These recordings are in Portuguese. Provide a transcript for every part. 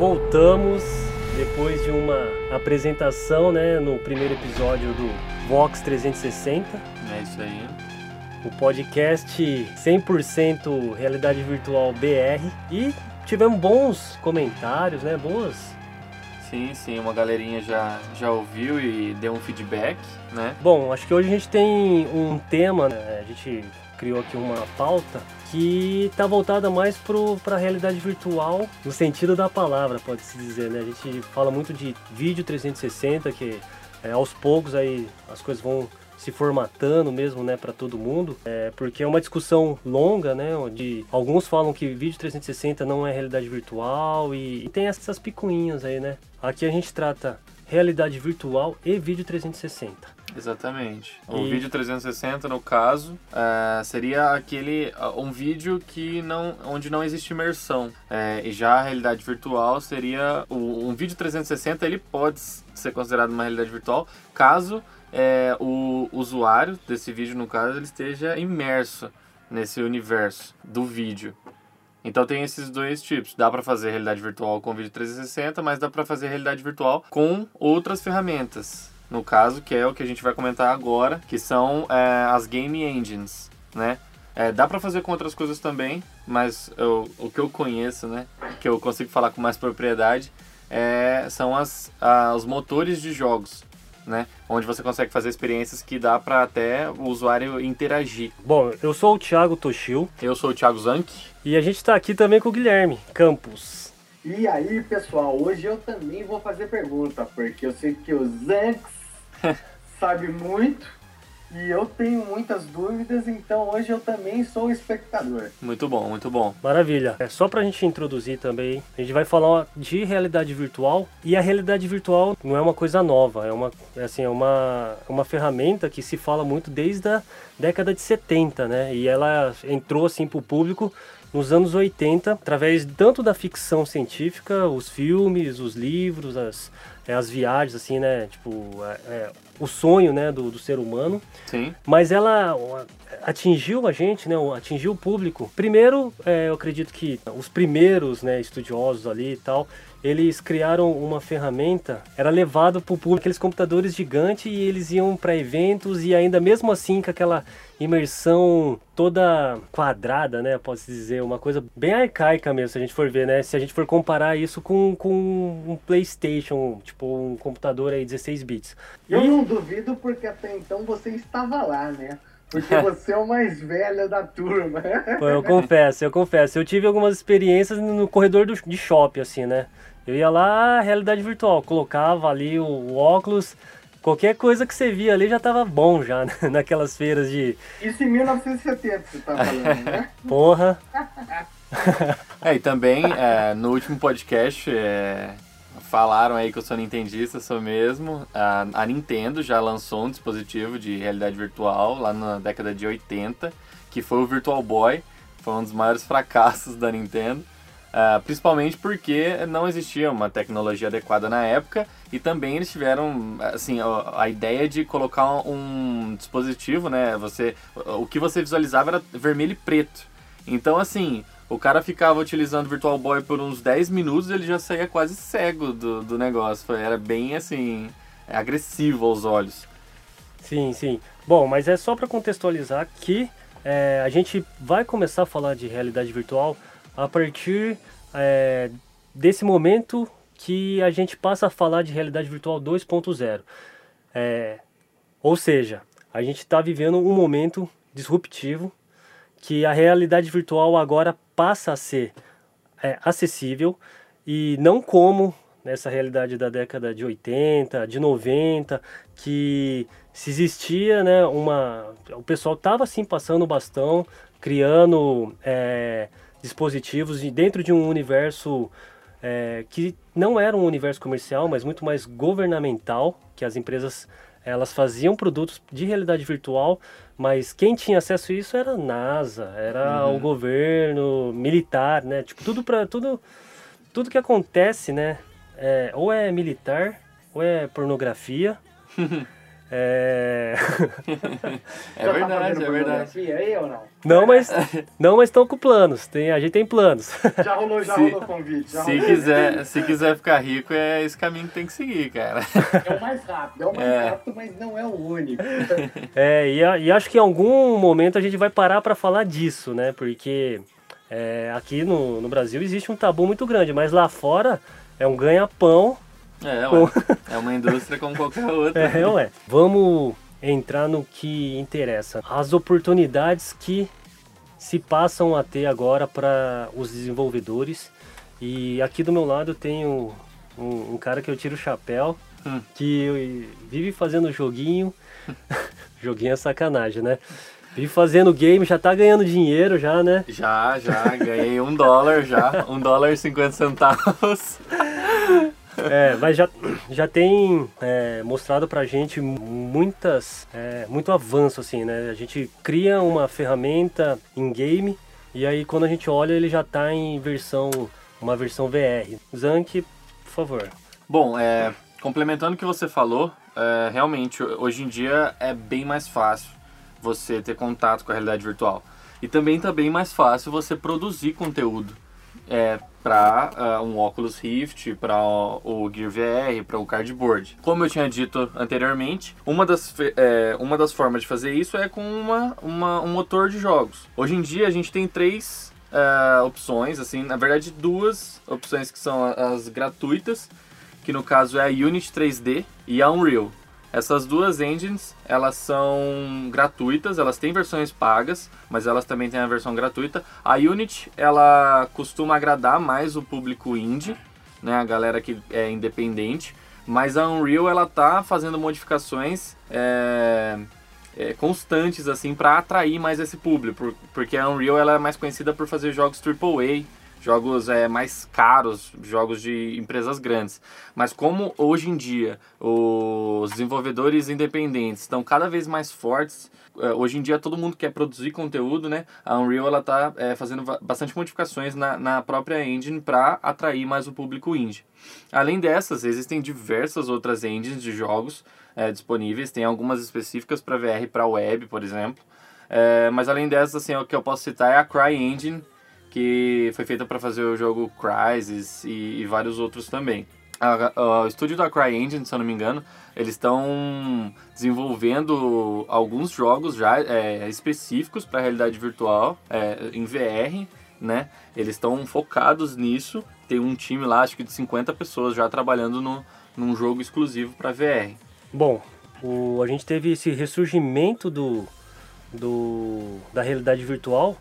voltamos depois de uma apresentação, né, no primeiro episódio do Vox 360. É isso aí. O podcast 100% realidade virtual BR e tivemos bons comentários, né, boas. Sim, sim, uma galerinha já, já ouviu e deu um feedback, né? Bom, acho que hoje a gente tem um tema, né? a gente criou aqui uma pauta que está voltada mais para a realidade virtual, no sentido da palavra, pode-se dizer. Né? A gente fala muito de vídeo 360, que é, aos poucos aí as coisas vão se formatando mesmo, né, para todo mundo, é, porque é uma discussão longa, né, onde alguns falam que vídeo 360 não é realidade virtual e, e tem essas picuinhas aí, né. Aqui a gente trata realidade virtual e vídeo 360. Exatamente. O E- vídeo 360, no caso, é, seria aquele um vídeo que não, onde não existe imersão. É, e já a realidade virtual seria o- um vídeo 360, ele pode ser considerado uma realidade virtual caso é, o usuário desse vídeo, no caso, ele esteja imerso nesse universo do vídeo. Então tem esses dois tipos. Dá para fazer realidade virtual com vídeo 360, mas dá para fazer realidade virtual com outras ferramentas. No caso, que é o que a gente vai comentar agora, que são é, as game engines, né? É, dá para fazer com outras coisas também, mas eu- o que eu conheço, né, que eu consigo falar com mais propriedade, é, são as, a- os motores de jogos, né? Onde você consegue fazer experiências que dá para até o usuário interagir. Bom, eu sou o Thiago Toshio Eu sou o Thiago Zanck. e a gente está aqui também com o Guilherme Campos. E aí, pessoal, hoje eu também vou fazer pergunta, porque eu sei que o Zanx sabe muito e eu tenho muitas dúvidas, então hoje eu também sou espectador. Muito bom, muito bom. Maravilha. É só pra gente introduzir também, a gente vai falar de realidade virtual e a realidade virtual não é uma coisa nova, é uma é assim, é uma uma ferramenta que se fala muito desde a década de 70, né? E ela entrou assim pro público nos anos 80, através tanto da ficção científica, os filmes, os livros, as, é, as viagens, assim, né? Tipo, é, é, o sonho, né, do, do ser humano. Sim. Mas ela atingiu a gente, né? Atingiu o público. Primeiro, é, eu acredito que os primeiros, né, estudiosos ali e tal, eles criaram uma ferramenta, era levado para o público aqueles computadores gigantes e eles iam para eventos e ainda mesmo assim com aquela imersão toda quadrada, né, posso dizer, uma coisa bem arcaica mesmo, se a gente for ver, né, se a gente for comparar isso com, com um PlayStation, tipo um computador aí 16 bits. Eu E- não duvido porque até então você estava lá, né? Porque você é o mais velho da turma. Pô, eu confesso, eu confesso. Eu tive algumas experiências no corredor do, de shopping, assim, né? Eu ia lá, realidade virtual, colocava ali o, o óculos, qualquer coisa que você via ali já tava bom já, né? naquelas feiras de Isso em 1970 você tá falando, né? porra. É, e também é, no último podcast é, falaram aí que eu sou nintendista, sou mesmo. A, a Nintendo já lançou um dispositivo de realidade virtual lá na década de 80, que foi o Virtual Boy. Foi um dos maiores fracassos da Nintendo. Ah, principalmente porque não existia uma tecnologia adequada na época e também eles tiveram assim a, a ideia de colocar um dispositivo, né? Você, o que você visualizava era vermelho e preto. Então, assim, o cara ficava utilizando Virtual Boy por uns 10 minutos ele já saía quase cego do, do negócio. Foi- Era bem, assim, agressivo aos olhos. Sim, sim. Bom, mas é só para contextualizar que é, a gente vai começar a falar de realidade virtual a partir é, desse momento que a gente passa a falar de realidade virtual 2.0. É, ou seja, a gente está vivendo um momento disruptivo que a realidade virtual agora passa a ser é, acessível e não como nessa realidade da década de 80, de 90, que se existia, né, uma, o pessoal estava assim passando o bastão, criando é, dispositivos de- dentro de um universo é, que não era um universo comercial, mas muito mais governamental, que as empresas elas faziam produtos de realidade virtual, mas quem tinha acesso a isso era a NASA, era Uhum. o governo militar, né? Tipo tudo para tudo tudo que acontece, né? é, ou é militar, ou é pornografia. É... é tá verdade, é verdade. aí ou não? Não, mas não, mas estão com planos. Tem, a gente tem planos. Já rolou, já Se- rolou convite. Já Se rolou. quiser, se quiser ficar rico, é esse caminho que tem que seguir, cara. É o mais rápido, é o mais É. rápido, mas não é o único. É, e, e acho que em algum momento a gente vai parar para falar disso, né? Porque é, aqui no, no Brasil existe um tabu muito grande, mas lá fora é um ganha-pão. É, ué. É uma indústria como qualquer outra. É, ué. Vamos entrar no que interessa. As oportunidades que se passam a ter agora para os desenvolvedores. E aqui do meu lado eu tenho um, um cara que eu tiro o chapéu, Hum. que vive fazendo joguinho. joguinho é sacanagem, né? Vive fazendo game, já tá ganhando dinheiro já, né? Já, já, ganhei um dólar já. Um dólar e cinquenta centavos. É, mas já, já tem é, mostrado pra gente muitas, é, muito avanço, assim, né? A gente cria uma ferramenta em game e aí quando a gente olha ele já tá em versão, uma versão VR. Zank, por favor. Bom, é, complementando o que você falou, é, realmente hoje em dia é bem mais fácil você ter contato com a realidade virtual. E também está bem mais fácil você produzir conteúdo é, para um Oculus Rift, para o Gear VR, para o Cardboard. Como eu tinha dito anteriormente, uma das, é, uma das formas de fazer isso é com uma, uma- um motor de jogos. Hoje em dia a gente tem três é, opções, assim, na verdade duas opções que são as gratuitas, que no caso é a Unity 3D e a Unreal. Essas duas engines, elas são gratuitas, elas têm versões pagas, mas elas também têm a versão gratuita. A Unity, ela costuma agradar mais o público indie, né, a galera que é independente, mas a Unreal, ela tá fazendo modificações é, é, constantes, assim, para atrair mais esse público, por- porque a Unreal, ela é mais conhecida por fazer jogos AAA, jogos é, mais caros, jogos de empresas grandes. Mas como hoje em dia os desenvolvedores independentes estão cada vez mais fortes, é, hoje em dia todo mundo quer produzir conteúdo, né? A Unreal ela tá é, fazendo bastante modificações na, na própria engine para atrair mais o público indie. Além dessas, existem diversas outras engines de jogos é, disponíveis, tem algumas específicas para VR para web, por exemplo. É, mas além dessas, assim, o que eu posso citar é a CryEngine, que foi feita para fazer o jogo Crysis e, e vários outros também. A- a- o estúdio da CryEngine, se eu não me engano, eles estão desenvolvendo alguns jogos já é, específicos para realidade virtual é, em VR, né? Eles estão focados nisso. Tem um time lá, acho que de 50 pessoas já trabalhando no, num jogo exclusivo para VR. Bom, o, a gente teve esse ressurgimento do, do, da realidade virtual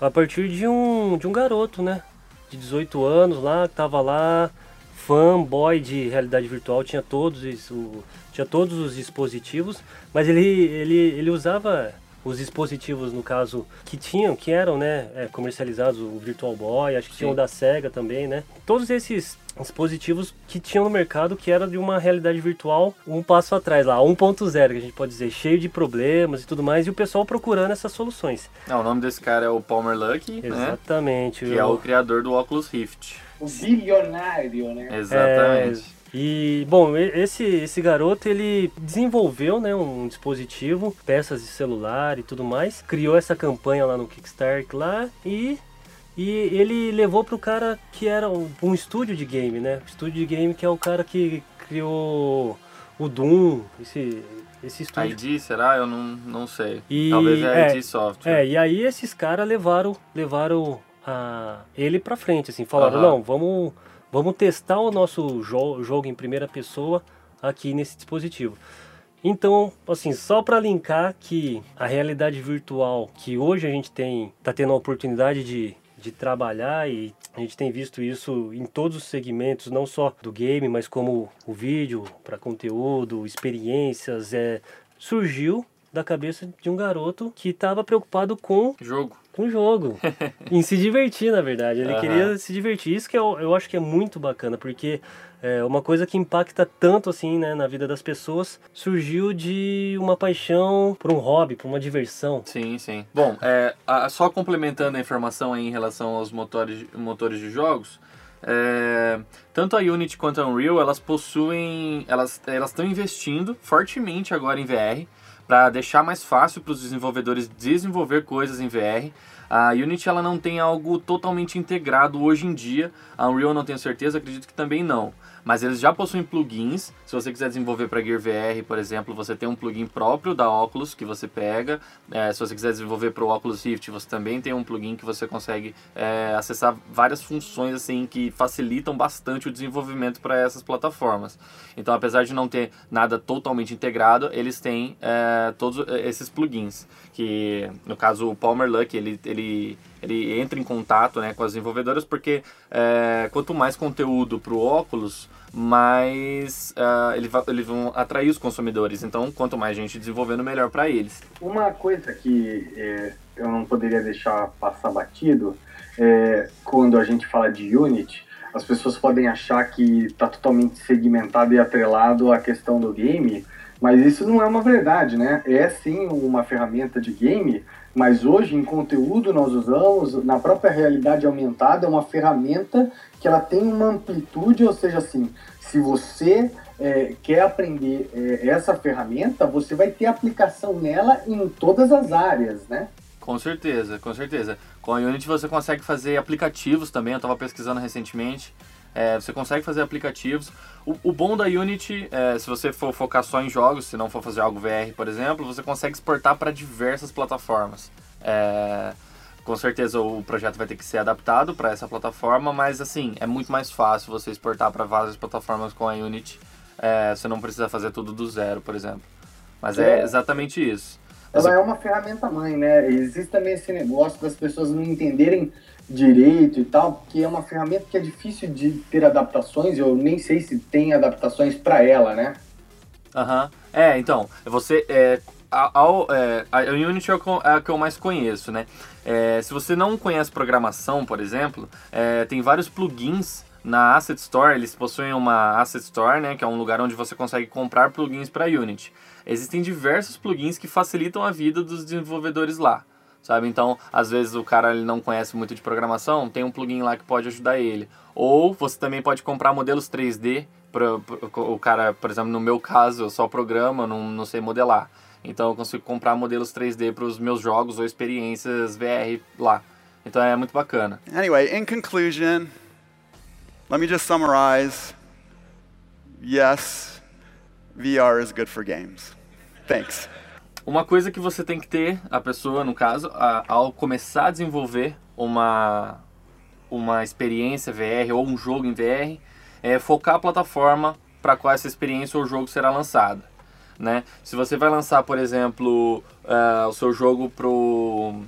a partir de um, de um garoto, né? De 18 anos lá, que tava lá, fanboy de realidade virtual, tinha todos, isso, tinha todos os dispositivos, mas ele, ele, ele usava os dispositivos, no caso, que tinham, que eram, né, é, comercializados, o Virtual Boy, acho que tinha o Sim. da Sega também, né? Todos esses dispositivos que tinham no mercado que era de uma realidade virtual um passo atrás lá, 1.0, que a gente pode dizer, cheio de problemas e tudo mais, e o pessoal procurando essas soluções. Não, o nome desse cara é o Palmer Luckey, né? Exatamente. Que é o criador do Oculus Rift. O bilionário, né? Exatamente. E, bom, esse, esse garoto, ele desenvolveu, né, um dispositivo, peças de celular e tudo mais, criou essa campanha lá no Kickstarter lá e, e ele levou pro cara que era um, um estúdio de game, né, estúdio de game que é o cara que criou o Doom, esse, esse estúdio. ID, será? Eu não, não sei. E- Talvez é, é, ID Software. É, e aí esses caras levaram, levaram a, ele pra frente, assim, falaram, Aham. não, vamos, vamos testar o nosso jo jogo em primeira pessoa aqui nesse dispositivo. Então, assim, só para linkar que a realidade virtual que hoje a gente tem, tá tendo a oportunidade de, de trabalhar e a gente tem visto isso em todos os segmentos, não só do game, mas como o vídeo para conteúdo, experiências, é, surgiu da cabeça de um garoto que estava preocupado com Jogo. com o jogo, em se divertir, na verdade. Ele Aham. queria se divertir. Isso que eu, eu acho que é muito bacana, porque é uma coisa que impacta tanto assim, né, na vida das pessoas, surgiu de uma paixão por um hobby, por uma diversão. Sim, sim. Bom, é, a- só complementando a informação aí em relação aos motores, motores de jogos, é, tanto a Unity quanto a Unreal, elas possuem, elas elas estão investindo fortemente agora em VR para deixar mais fácil para os desenvolvedores desenvolver coisas em VR. A Unity ela não tem algo totalmente integrado hoje em dia. A Unreal não tenho certeza, acredito que também não mas eles já possuem plugins. Se você quiser desenvolver para Gear VR, por exemplo, você tem um plugin próprio da Oculus que você pega. É, se você quiser desenvolver para o Oculus Rift, você também tem um plugin que você consegue é, acessar várias funções assim que facilitam bastante o desenvolvimento para essas plataformas. Então, apesar de não ter nada totalmente integrado, eles têm é, todos esses plugins. Que no caso o Palmer Luck ele, ele ele entra em contato né, com as desenvolvedoras porque é, quanto mais conteúdo para o óculos, mais uh, eles vão atrair os consumidores. Então, quanto mais gente desenvolvendo, melhor para eles. Uma coisa que é, eu não poderia deixar passar batido é quando a gente fala de Unity, as pessoas podem achar que está totalmente segmentado e atrelado à questão do game, mas isso não é uma verdade, né? É sim uma ferramenta de game, mas hoje, em conteúdo, nós usamos, na própria realidade aumentada, é uma ferramenta que ela tem uma amplitude, ou seja, assim, se você é, quer aprender é, essa ferramenta, você vai ter aplicação nela em todas as áreas, né? Com certeza, com certeza. Com a Unity você consegue fazer aplicativos também, eu estava pesquisando recentemente. É, você consegue fazer aplicativos. O, o bom da Unity, é, se você for focar só em jogos, se não for fazer algo VR, por exemplo, você consegue exportar para diversas plataformas. É, com certeza o projeto vai ter que ser adaptado para essa plataforma, mas assim, é muito mais fácil você exportar para várias plataformas com a Unity. É, você não precisa fazer tudo do zero, por exemplo. Mas é, é exatamente isso. Ela é uma ferramenta mãe, né? Existe também esse negócio das pessoas não entenderem direito e tal, porque é uma ferramenta que é difícil de ter adaptações, eu nem sei se tem adaptações para ela, né? Aham. Uhum. É, então, você. É, a, a, é, a Unity é, é a que eu mais conheço, né? É, se você não conhece programação, por exemplo, é, tem vários plugins na Asset Store, eles possuem uma Asset Store, né, que é um lugar onde você consegue comprar plugins para Unity. Existem diversos plugins que facilitam a vida dos desenvolvedores lá sabe? Então, às vezes o cara ele não conhece muito de programação, tem um plugin lá que pode ajudar ele. Ou você também pode comprar modelos 3D, pra, pra, o cara, por exemplo, no meu caso, eu só programo, não, não sei modelar. Então eu consigo comprar modelos 3D para os meus jogos ou experiências VR lá. Então é muito bacana. Anyway, in conclusion, let me just summarize. Yes, VR is good for games. Thanks. Uma coisa que você tem que ter, a pessoa, no caso, a, ao começar a desenvolver uma, uma experiência VR ou um jogo em VR, é focar a plataforma para qual essa experiência ou jogo será lançada. Né? Se você vai lançar, por exemplo, uh, o seu jogo pro,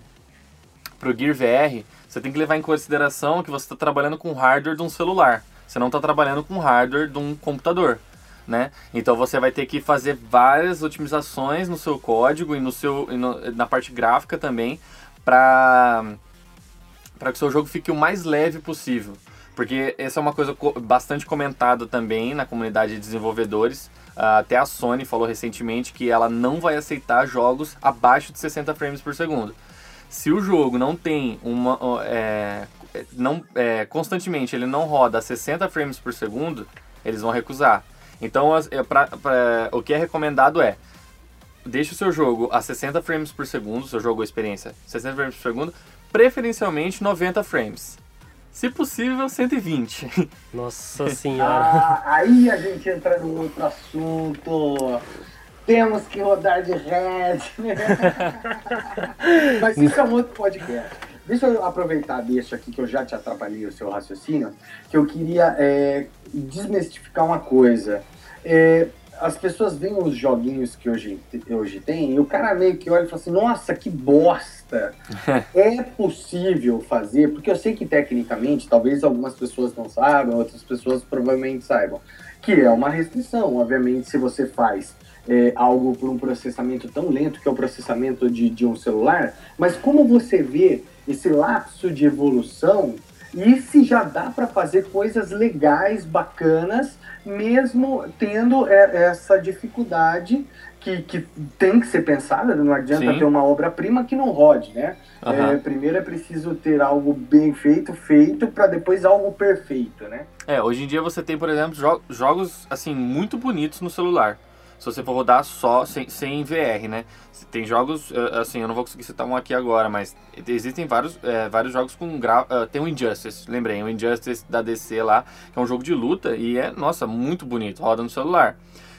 pro Gear VR, você tem que levar em consideração que você está trabalhando com hardware de um celular. Você não está trabalhando com hardware de um computador né? Então você vai ter que fazer várias otimizações no seu código e no seu e no, na parte gráfica também para para que o seu jogo fique o mais leve possível. Porque essa é uma coisa bastante comentada também na comunidade de desenvolvedores. Uh, até a Sony falou recentemente que ela não vai aceitar jogos abaixo de 60 frames por segundo. Se o jogo não tem uma. É, não, é, constantemente ele não roda a 60 frames por segundo, eles vão recusar. Então, é pra, pra, o que é recomendado é deixe o seu jogo a 60 frames por segundo, seu jogo ou experiência, 60 frames por segundo, preferencialmente 90 frames. Se possível, 120. Nossa senhora. Ah, aí a gente entra num outro assunto. Temos que rodar de red. Mas isso é um outro podcast. Deixa eu aproveitar deixa aqui que eu já te atrapalhei o seu raciocínio, que eu queria é, desmistificar uma coisa. É, as pessoas veem os joguinhos que hoje, hoje tem e o cara meio que olha e fala assim, nossa, que bosta! é possível fazer, porque eu sei que tecnicamente, talvez algumas pessoas não saibam, outras pessoas provavelmente saibam, que é uma restrição. Obviamente, se você faz é, algo por um processamento tão lento que é o processamento de, de um celular, mas como você vê esse lapso de evolução e se já dá para fazer coisas legais, bacanas, mesmo tendo é, essa dificuldade que, que tem que ser pensada, não adianta Sim. ter uma obra-prima que não rode, né? Uhum. É, primeiro é preciso ter algo bem feito, feito, para depois algo perfeito, né? É, hoje em dia você tem, por exemplo, jo jogos assim muito bonitos no celular. Se você for rodar só sem, sem VR, né? Tem jogos, eh, assim, eu não vou conseguir citar um aqui agora, mas existem vários, é, vários jogos com gra... Uh, tem o Injustice, lembrei, o Injustice da DC lá, que é um jogo de luta e é, nossa, muito bonito, roda no celular.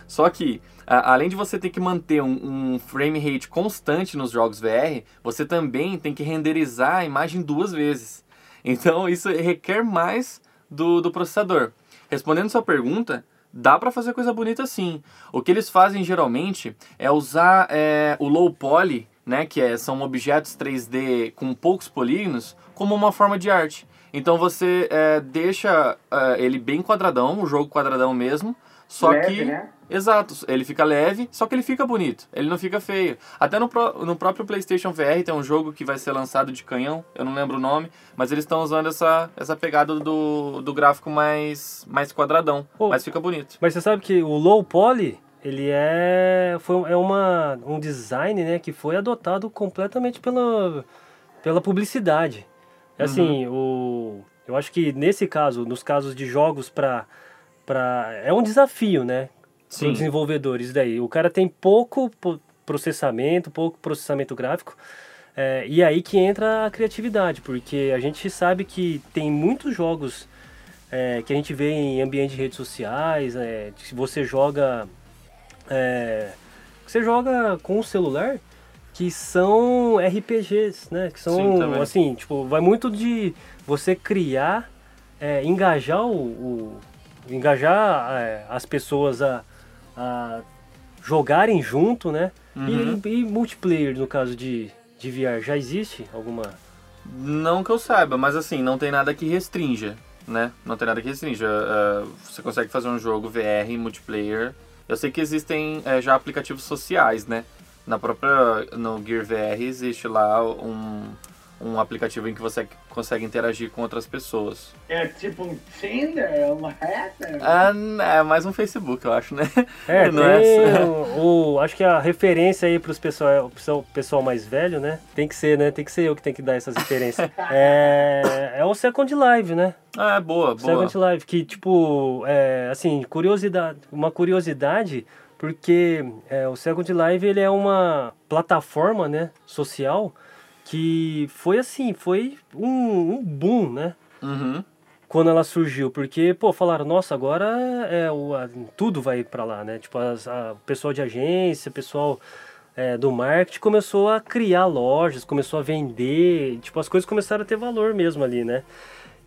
Só que, além de você ter que manter um, um, frame rate constante nos jogos VR, você também tem que renderizar a imagem duas vezes. Então, isso requer mais do, do processador. Respondendo sua pergunta, dá para fazer coisa bonita sim. O que eles fazem geralmente é usar é, o low poly, né, que é, são objetos 3D com poucos polígonos, como uma forma de arte. Então você é, deixa é, ele bem quadradão, o jogo quadradão mesmo, só Leve, que né? Exato, ele fica leve, só que ele fica bonito, ele não fica feio. Até no, pro, no próprio PlayStation VR tem um jogo que vai ser lançado de canhão, eu não lembro o nome, mas eles estão usando essa, essa pegada do, do gráfico mais, mais quadradão, oh, mas fica bonito. Mas você sabe que o low poly, ele é, foi, é uma, um design né, que foi adotado completamente pela, pela publicidade. É assim, uhum. o, eu acho que nesse caso, nos casos de jogos para. Pra, é um desafio, né? Sim. desenvolvedores daí. O cara tem pouco processamento, pouco processamento gráfico. É, e aí que entra a criatividade, porque a gente sabe que tem muitos jogos é, que a gente vê em ambiente de redes sociais, é, se você joga. É, você joga com o celular que são RPGs, né? Que são Sim, assim, tipo, vai muito de você criar, engajar o, o engajar é, as pessoas a, a jogarem junto, né? Uhum. E, e, multiplayer, no caso de, de VR, já existe alguma? Não que eu saiba, mas assim, não tem nada que restrinja, né? Não tem nada que restrinja. Uh, você consegue fazer um jogo VR multiplayer. Eu sei que existem uh, já aplicativos sociais, né? Na própria, no Gear VR existe lá um, um aplicativo em que você consegue interagir com outras pessoas. É tipo um Tinder? É uma reta? Ah, é mais um Facebook, eu acho, né? É, Não é tem é o, o, acho que a referência aí para os pessoal, pessoal, pessoal mais velho, né? Tem que ser, né? Tem que ser eu que tenho que dar essas referências. é, é o Second Live, né? Ah, é boa, boa. Second Live, que tipo, é, assim, curiosidade, uma curiosidade porque é, o Second Live ele é uma plataforma, né, social que foi assim, foi um, um boom, né? Uhum. Quando ela surgiu, porque, pô, falaram, nossa, agora é, o, a, tudo vai para lá, né? Tipo, as, a, o pessoal de agência, o pessoal é, do marketing começou a criar lojas, começou a vender, tipo, as coisas começaram a ter valor mesmo ali, né?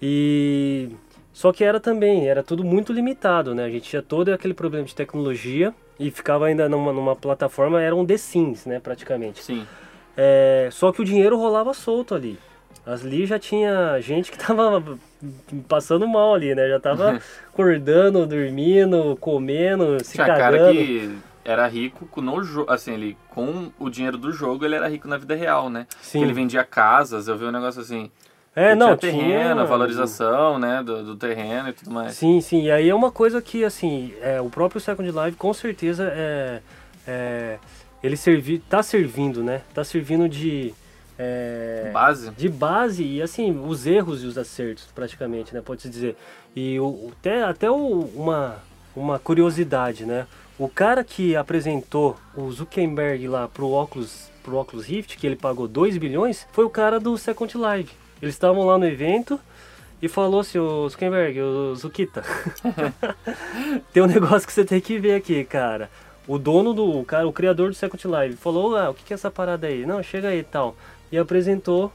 E... Só que era também, era tudo muito limitado, né? A gente tinha todo aquele problema de tecnologia e ficava ainda numa, numa plataforma, era um The Sims, né, praticamente. Sim. É, só que o dinheiro rolava solto ali. Ali já tinha gente que tava passando mal ali, né? Já tava acordando, dormindo, comendo, se tinha cagando. cara que era rico no jogo, assim, ele com o dinheiro do jogo, ele era rico na vida real, né? Sim. Que ele vendia casas, eu vi um negócio assim. É, não, tinha terreno, tinha... valorização, né, do, do, terreno e tudo mais. Sim, sim, e aí é uma coisa que, assim, é, o próprio Second Life com certeza é, é ele servi, tá servindo, né? Tá servindo de é, base. De base e assim, os erros e os acertos, praticamente, né? Pode-se dizer. E o, até, até o, uma, uma curiosidade, né? O cara que apresentou o Zuckerberg lá pro Oculus, pro Oculus Rift, que ele pagou 2 bilhões, foi o cara do Second Life. Eles estavam lá no evento e falou assim, o Zuckerberg, o Zukita, tem um negócio que você tem que ver aqui, cara o dono do cara, o criador do Second Life, falou: ah, o que, é essa parada aí? Não, chega aí e tal. E apresentou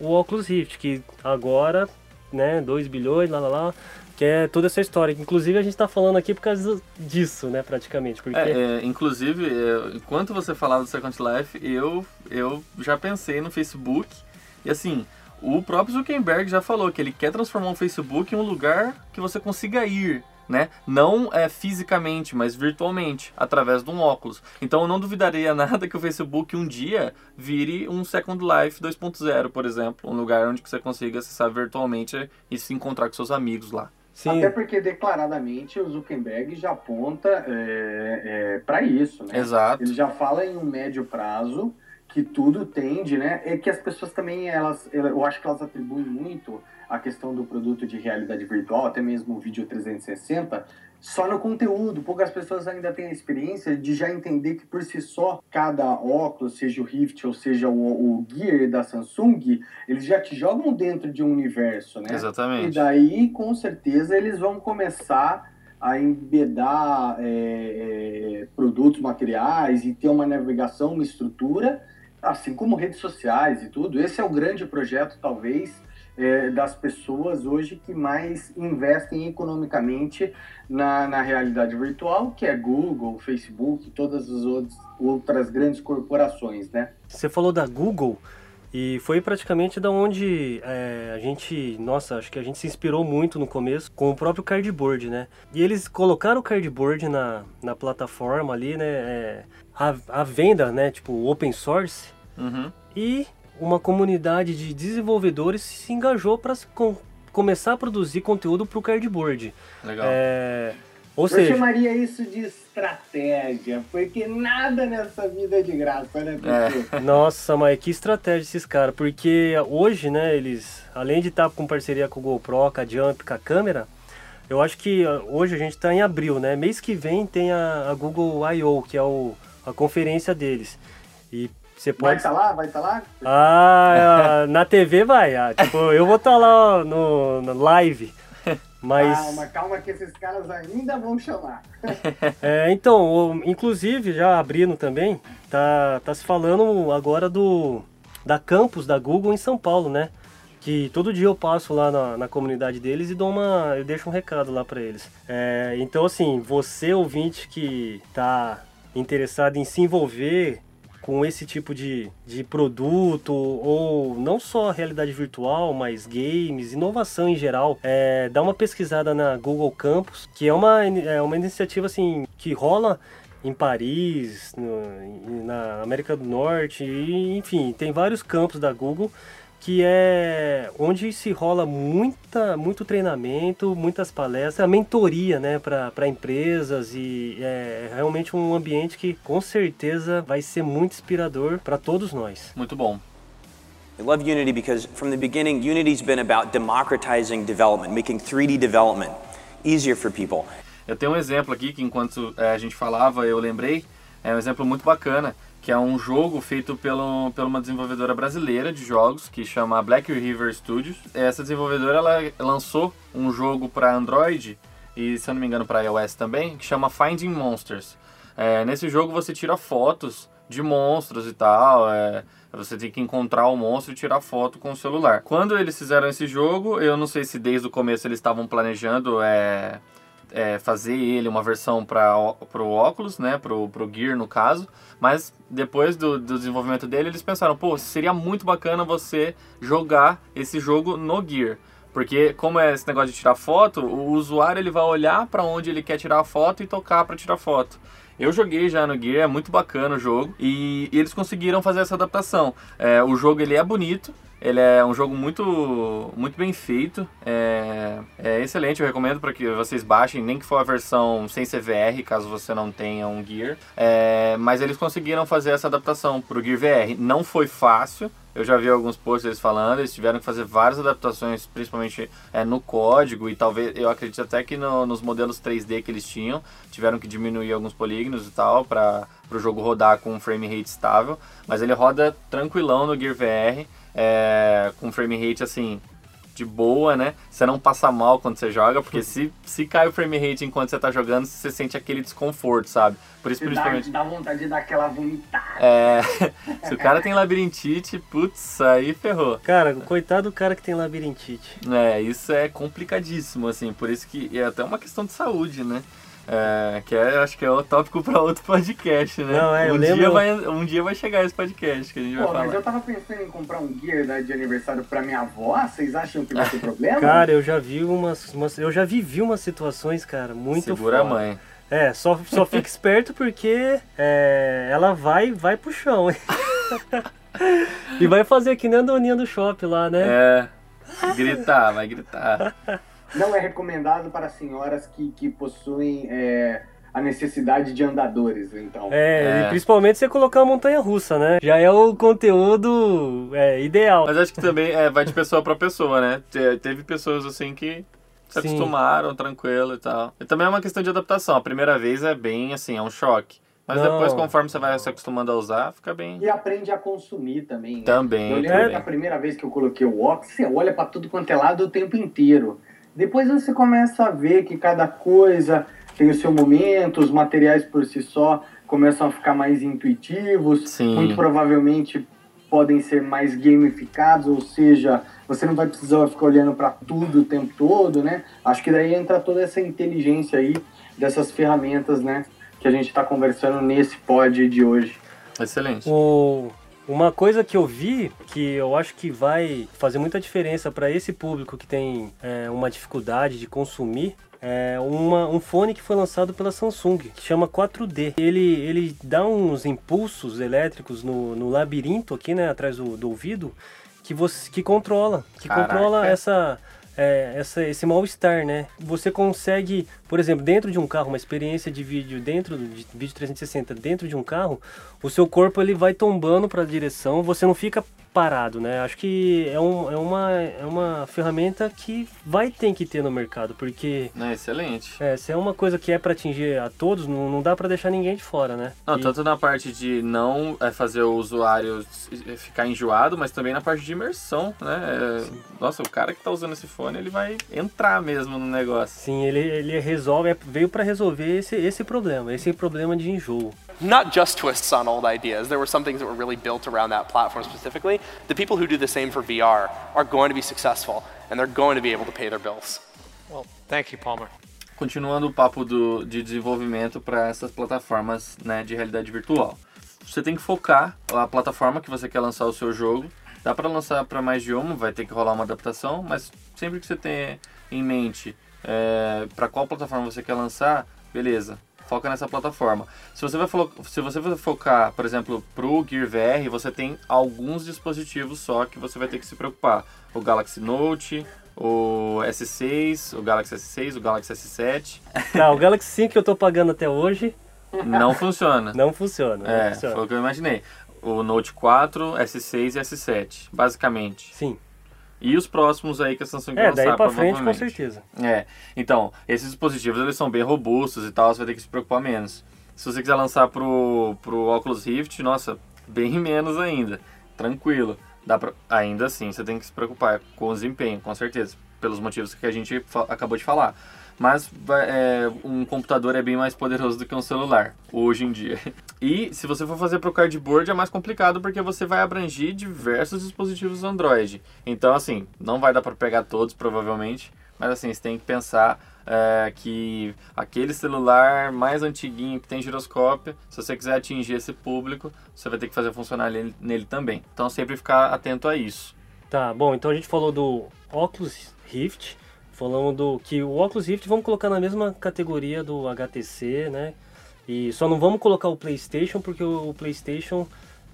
o Oculus Rift, que agora, né, 2 bilhões, lá lá lá, que é toda essa história. Inclusive a gente está falando aqui por causa disso, né, praticamente. Porque... É, é, inclusive, é, enquanto você falava do Second Life, eu, eu já pensei no Facebook. E assim, o próprio Zuckerberg já falou que ele quer transformar o Facebook em um lugar que você consiga ir né? Não é fisicamente, mas virtualmente, através de um óculos. Então eu não duvidaria nada que o Facebook um dia vire um Second Life 2.0, por exemplo, um lugar onde você consiga acessar virtualmente e se encontrar com seus amigos lá. Sim. Até porque declaradamente o Zuckerberg já aponta é, é, para isso, né? Exato. Ele já fala em um médio prazo que tudo tende, né? É que as pessoas também, elas, eu acho que elas atribuem muito a questão do produto de realidade virtual, até mesmo o vídeo 360, só no conteúdo. Poucas pessoas ainda têm a experiência de já entender que por si só, cada óculos, seja o Rift ou seja o, o Gear da Samsung, eles já te jogam dentro de um universo, né? Exatamente. E daí, com certeza, eles vão começar a embedar é, é, produtos, materiais e ter uma navegação, uma estrutura, assim como redes sociais e tudo. Esse é o grande projeto, talvez, é, das pessoas hoje que mais investem economicamente na, na realidade virtual, que é Google, Facebook, todas as outras, outras grandes corporações, né? Você falou da Google e foi praticamente da onde é, a gente, nossa, acho que a gente se inspirou muito no começo com o próprio cardboard, né? E eles colocaram o cardboard na, na plataforma ali, né? É, a, a venda, né? Tipo, open source. Uhum. E uma comunidade de desenvolvedores se engajou para com, começar a produzir conteúdo para o cardboard. Legal. É, ou Eu seja, chamaria isso de estratégia, porque nada nessa vida é de graça, né, Pedro? nossa, mas que estratégia esses caras, porque hoje, né, eles, além de estar com parceria com o GoPro, com a Jump, com a câmera, eu acho que uh, hoje a gente está em abril, né? Mês que vem tem a, a Google I.O., que é o, a conferência deles. E você Vai pode estar lá? Vai estar lá? Ah, na TV vai. Ah, tipo, eu vou estar lá no, no live. Mas. Calma, calma que esses caras ainda vão chamar. É, então, inclusive, já abrindo também, tá, tá se falando agora do da campus da Google em São Paulo, né? Que todo dia eu passo lá na, na comunidade deles e dou uma, eu deixo um recado lá para eles. É, então, assim, você ouvinte que tá interessado em se envolver com esse tipo de, de produto, ou não só realidade virtual, mas games, inovação em geral, é, dá uma pesquisada na Google Campus, que é uma, é uma iniciativa assim que rola em Paris, no- na América do Norte, e, enfim, tem vários campos da Google que é onde se rola muita, muito treinamento, muitas palestras, a mentoria né, para empresas e é realmente um ambiente que com certeza vai ser muito inspirador para todos nós. Muito bom. I love Unity because from the beginning, Unity's been about democratizing development, making 3D development easier for people. Eu tenho um exemplo aqui que enquanto eh, a gente falava eu lembrei, é um exemplo muito bacana, que é um jogo feito pelo, por uma desenvolvedora brasileira de jogos que chama Black River Studios. Essa desenvolvedora ela lançou um jogo para Android e se eu não me engano para iOS também, que chama Finding Monsters. É, nesse jogo você tira fotos de monstros e tal, é, você tem que encontrar o monstro e tirar foto com o celular. Quando eles fizeram esse jogo, eu não sei se desde o começo eles estavam planejando é, é, fazer ele uma versão para o óculos, né, pro, pro Gear no caso, mas depois do, do desenvolvimento dele eles pensaram, pô, seria muito bacana você jogar esse jogo no Gear. Porque como é esse negócio de tirar foto, o usuário ele vai olhar para onde ele quer tirar a foto e tocar para tirar foto. Eu joguei já no Gear, é muito bacana o jogo e, e eles conseguiram fazer essa adaptação. É, o jogo ele é bonito, ele é um jogo muito, muito bem feito, é, é excelente, eu recomendo para que vocês baixem, nem que for a versão sem CVR, caso você não tenha um Gear. É, mas eles conseguiram fazer essa adaptação para o Gear VR. Não foi fácil, eu já vi alguns posts deles falando, eles tiveram que fazer várias adaptações, principalmente é, no código e talvez, eu acredito até que no- nos modelos 3D que eles tinham, tiveram que diminuir alguns polígonos e tal para o jogo rodar com um frame rate estável, mas ele roda tranquilão no Gear VR, é, com frame rate assim, de boa, né? Você não passa mal quando você joga, porque se, se cai o frame rate enquanto você tá jogando, você sente aquele desconforto, sabe? Por isso, Você dá, principalmente. dá vontade de dar aquela vomitada. É, se o cara tem labirintite, putz, aí ferrou. Cara, coitado do cara que tem labirintite. É, isso é complicadíssimo, assim, por isso que é até uma questão de saúde, né? É, que é, acho que é o tópico para outro podcast, né? Não, é, eu um, lembro- dia vai, um dia vai chegar esse podcast que a gente vai Pô, mas falar. eu tava pensando em comprar um gear né, de aniversário pra minha avó. Vocês acham que vai ter problema? Cara, eu já vi umas, umas- eu já vivi umas situações, cara, muito Segura a foda. mãe. É, só, só fica esperto porque é, ela vai vai pro chão. hein? e vai fazer que nem a doninha do shopping lá, né? É. Gritar, vai gritar. Não é recomendado para senhoras que, que possuem é, a necessidade de andadores, então. É, É. e principalmente você colocar uma montanha russa, né? Já é o conteúdo é, ideal. Mas acho que também é, vai de pessoa pra pessoa, né? Te- Teve pessoas assim que se Sim. acostumaram, tranquilo e tal. E também é uma questão de adaptação. A primeira vez é bem assim, é um choque. Mas Não. depois, conforme você vai se acostumando a usar, fica bem. E aprende a consumir também. Né? Também, Eu lembro também. que a primeira vez que eu coloquei o óculos, você olha pra tudo quanto é lado o tempo inteiro. Depois você começa a ver que cada coisa tem o seu momento, os materiais por si só começam a ficar mais intuitivos, Sim. muito provavelmente podem ser mais gamificados, ou seja, você não vai precisar ficar olhando para tudo o tempo todo, né? Acho que daí entra toda essa inteligência aí dessas ferramentas, né, que a gente está conversando nesse pod de hoje. Excelente. O, uma coisa que eu vi que eu acho que vai fazer muita diferença para esse público que tem é, uma dificuldade de consumir é uma, um fone que foi lançado pela Samsung, que chama 4D. Ele, ele dá uns impulsos elétricos no, no labirinto aqui, né, atrás do, do ouvido, que você que controla, que Caraca. controla essa é, essa, esse mal-estar, né? Você consegue, por exemplo, dentro de um carro, uma experiência de vídeo dentro de vídeo 360 dentro de um carro, o seu corpo ele vai tombando para a direção, você não fica parado, né? Acho que é, um, é, uma, é uma ferramenta que vai ter que ter no mercado, porque É excelente. é, se é uma coisa que é para atingir a todos, não, não dá para deixar ninguém de fora, né? Não, E- tanto na parte de não é, fazer o usuário s- ficar enjoado, mas também na parte de imersão, né? É, nossa, o cara que tá usando esse fone, ele vai entrar mesmo no negócio. Sim, ele, ele resolve, é- veio para resolver esse, esse problema, esse problema de enjoo. not just twists on old ideas. There were some things that were really built around that platform specifically. The people who do the same for VR are going to be successful and they're going to be able to pay their bills. Well, thank you, Palmer. Continuando o papo do, de desenvolvimento para essas plataformas né, de realidade virtual. Você tem que focar a plataforma que você quer lançar o seu jogo. Dá para lançar para mais de uma, vai ter que rolar uma adaptação, mas sempre que você tenha em mente para qual plataforma você quer lançar, beleza, foca nessa plataforma. Se você vai, se você vai focar, por exemplo, pro Gear VR, você tem alguns dispositivos só que você vai ter que se preocupar. O Galaxy Note, o S6, o Galaxy S6, o Galaxy S7. Tá, o Galaxy 5 que eu tô pagando até hoje Não funciona. não funciona. não É, funciona. foi o que eu imaginei. O Note 4, S6 e S7, basicamente. Sim. E os próximos aí que a Samsung É, lançar, daí pra frente com certeza. É, então, esses dispositivos eles são bem robustos e tal, você vai ter que se preocupar menos. Se você quiser lançar pro, pro Oculus Rift, nossa, bem menos ainda. Tranquilo. Dá pra, ainda assim, você tem que se preocupar com o desempenho, com certeza. Pelos motivos que a gente acabou de falar. Mas é, um computador é bem mais poderoso do que um celular, hoje em dia. E se você for fazer pro cardboard é mais complicado porque você vai abranger diversos dispositivos Android. Então, assim, não vai dar para pegar todos, provavelmente. Mas assim, você tem que pensar é, que aquele celular mais antiguinho que tem giroscópio, se você quiser atingir esse público, você vai ter que fazer funcionar nele, nele também. Então sempre ficar atento a isso. Tá, bom, então a gente falou do Oculus Rift, falamos do que o Oculus Rift vamos colocar na mesma categoria do HTC, né? E só não vamos colocar o PlayStation porque o PlayStation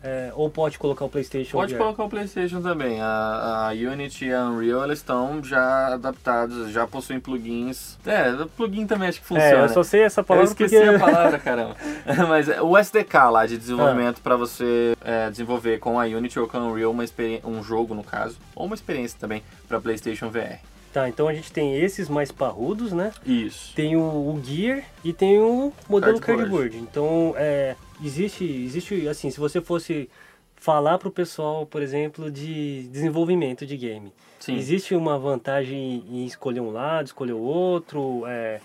é, ou pode colocar o PlayStation Pode VR. colocar o PlayStation também. A, a Unity e a Unreal estão já adaptados, já possuem plugins. É, plugin também acho que funciona. É, eu só sei essa Eu palavra esqueci porque a palavra, caramba. Mas é o SDK lá de desenvolvimento para você é, desenvolver com a Unity ou com a Unreal uma um jogo, no caso, ou uma experiência também para PlayStation VR. Tá, então a gente tem esses mais parrudos, né? Isso. Tem o, o Gear e tem o modelo Cardboard. Então, é, existe, existe, assim, se você fosse falar pro pessoal, por exemplo, de desenvolvimento de game, Sim. existe uma vantagem em escolher um lado, escolher o outro, é,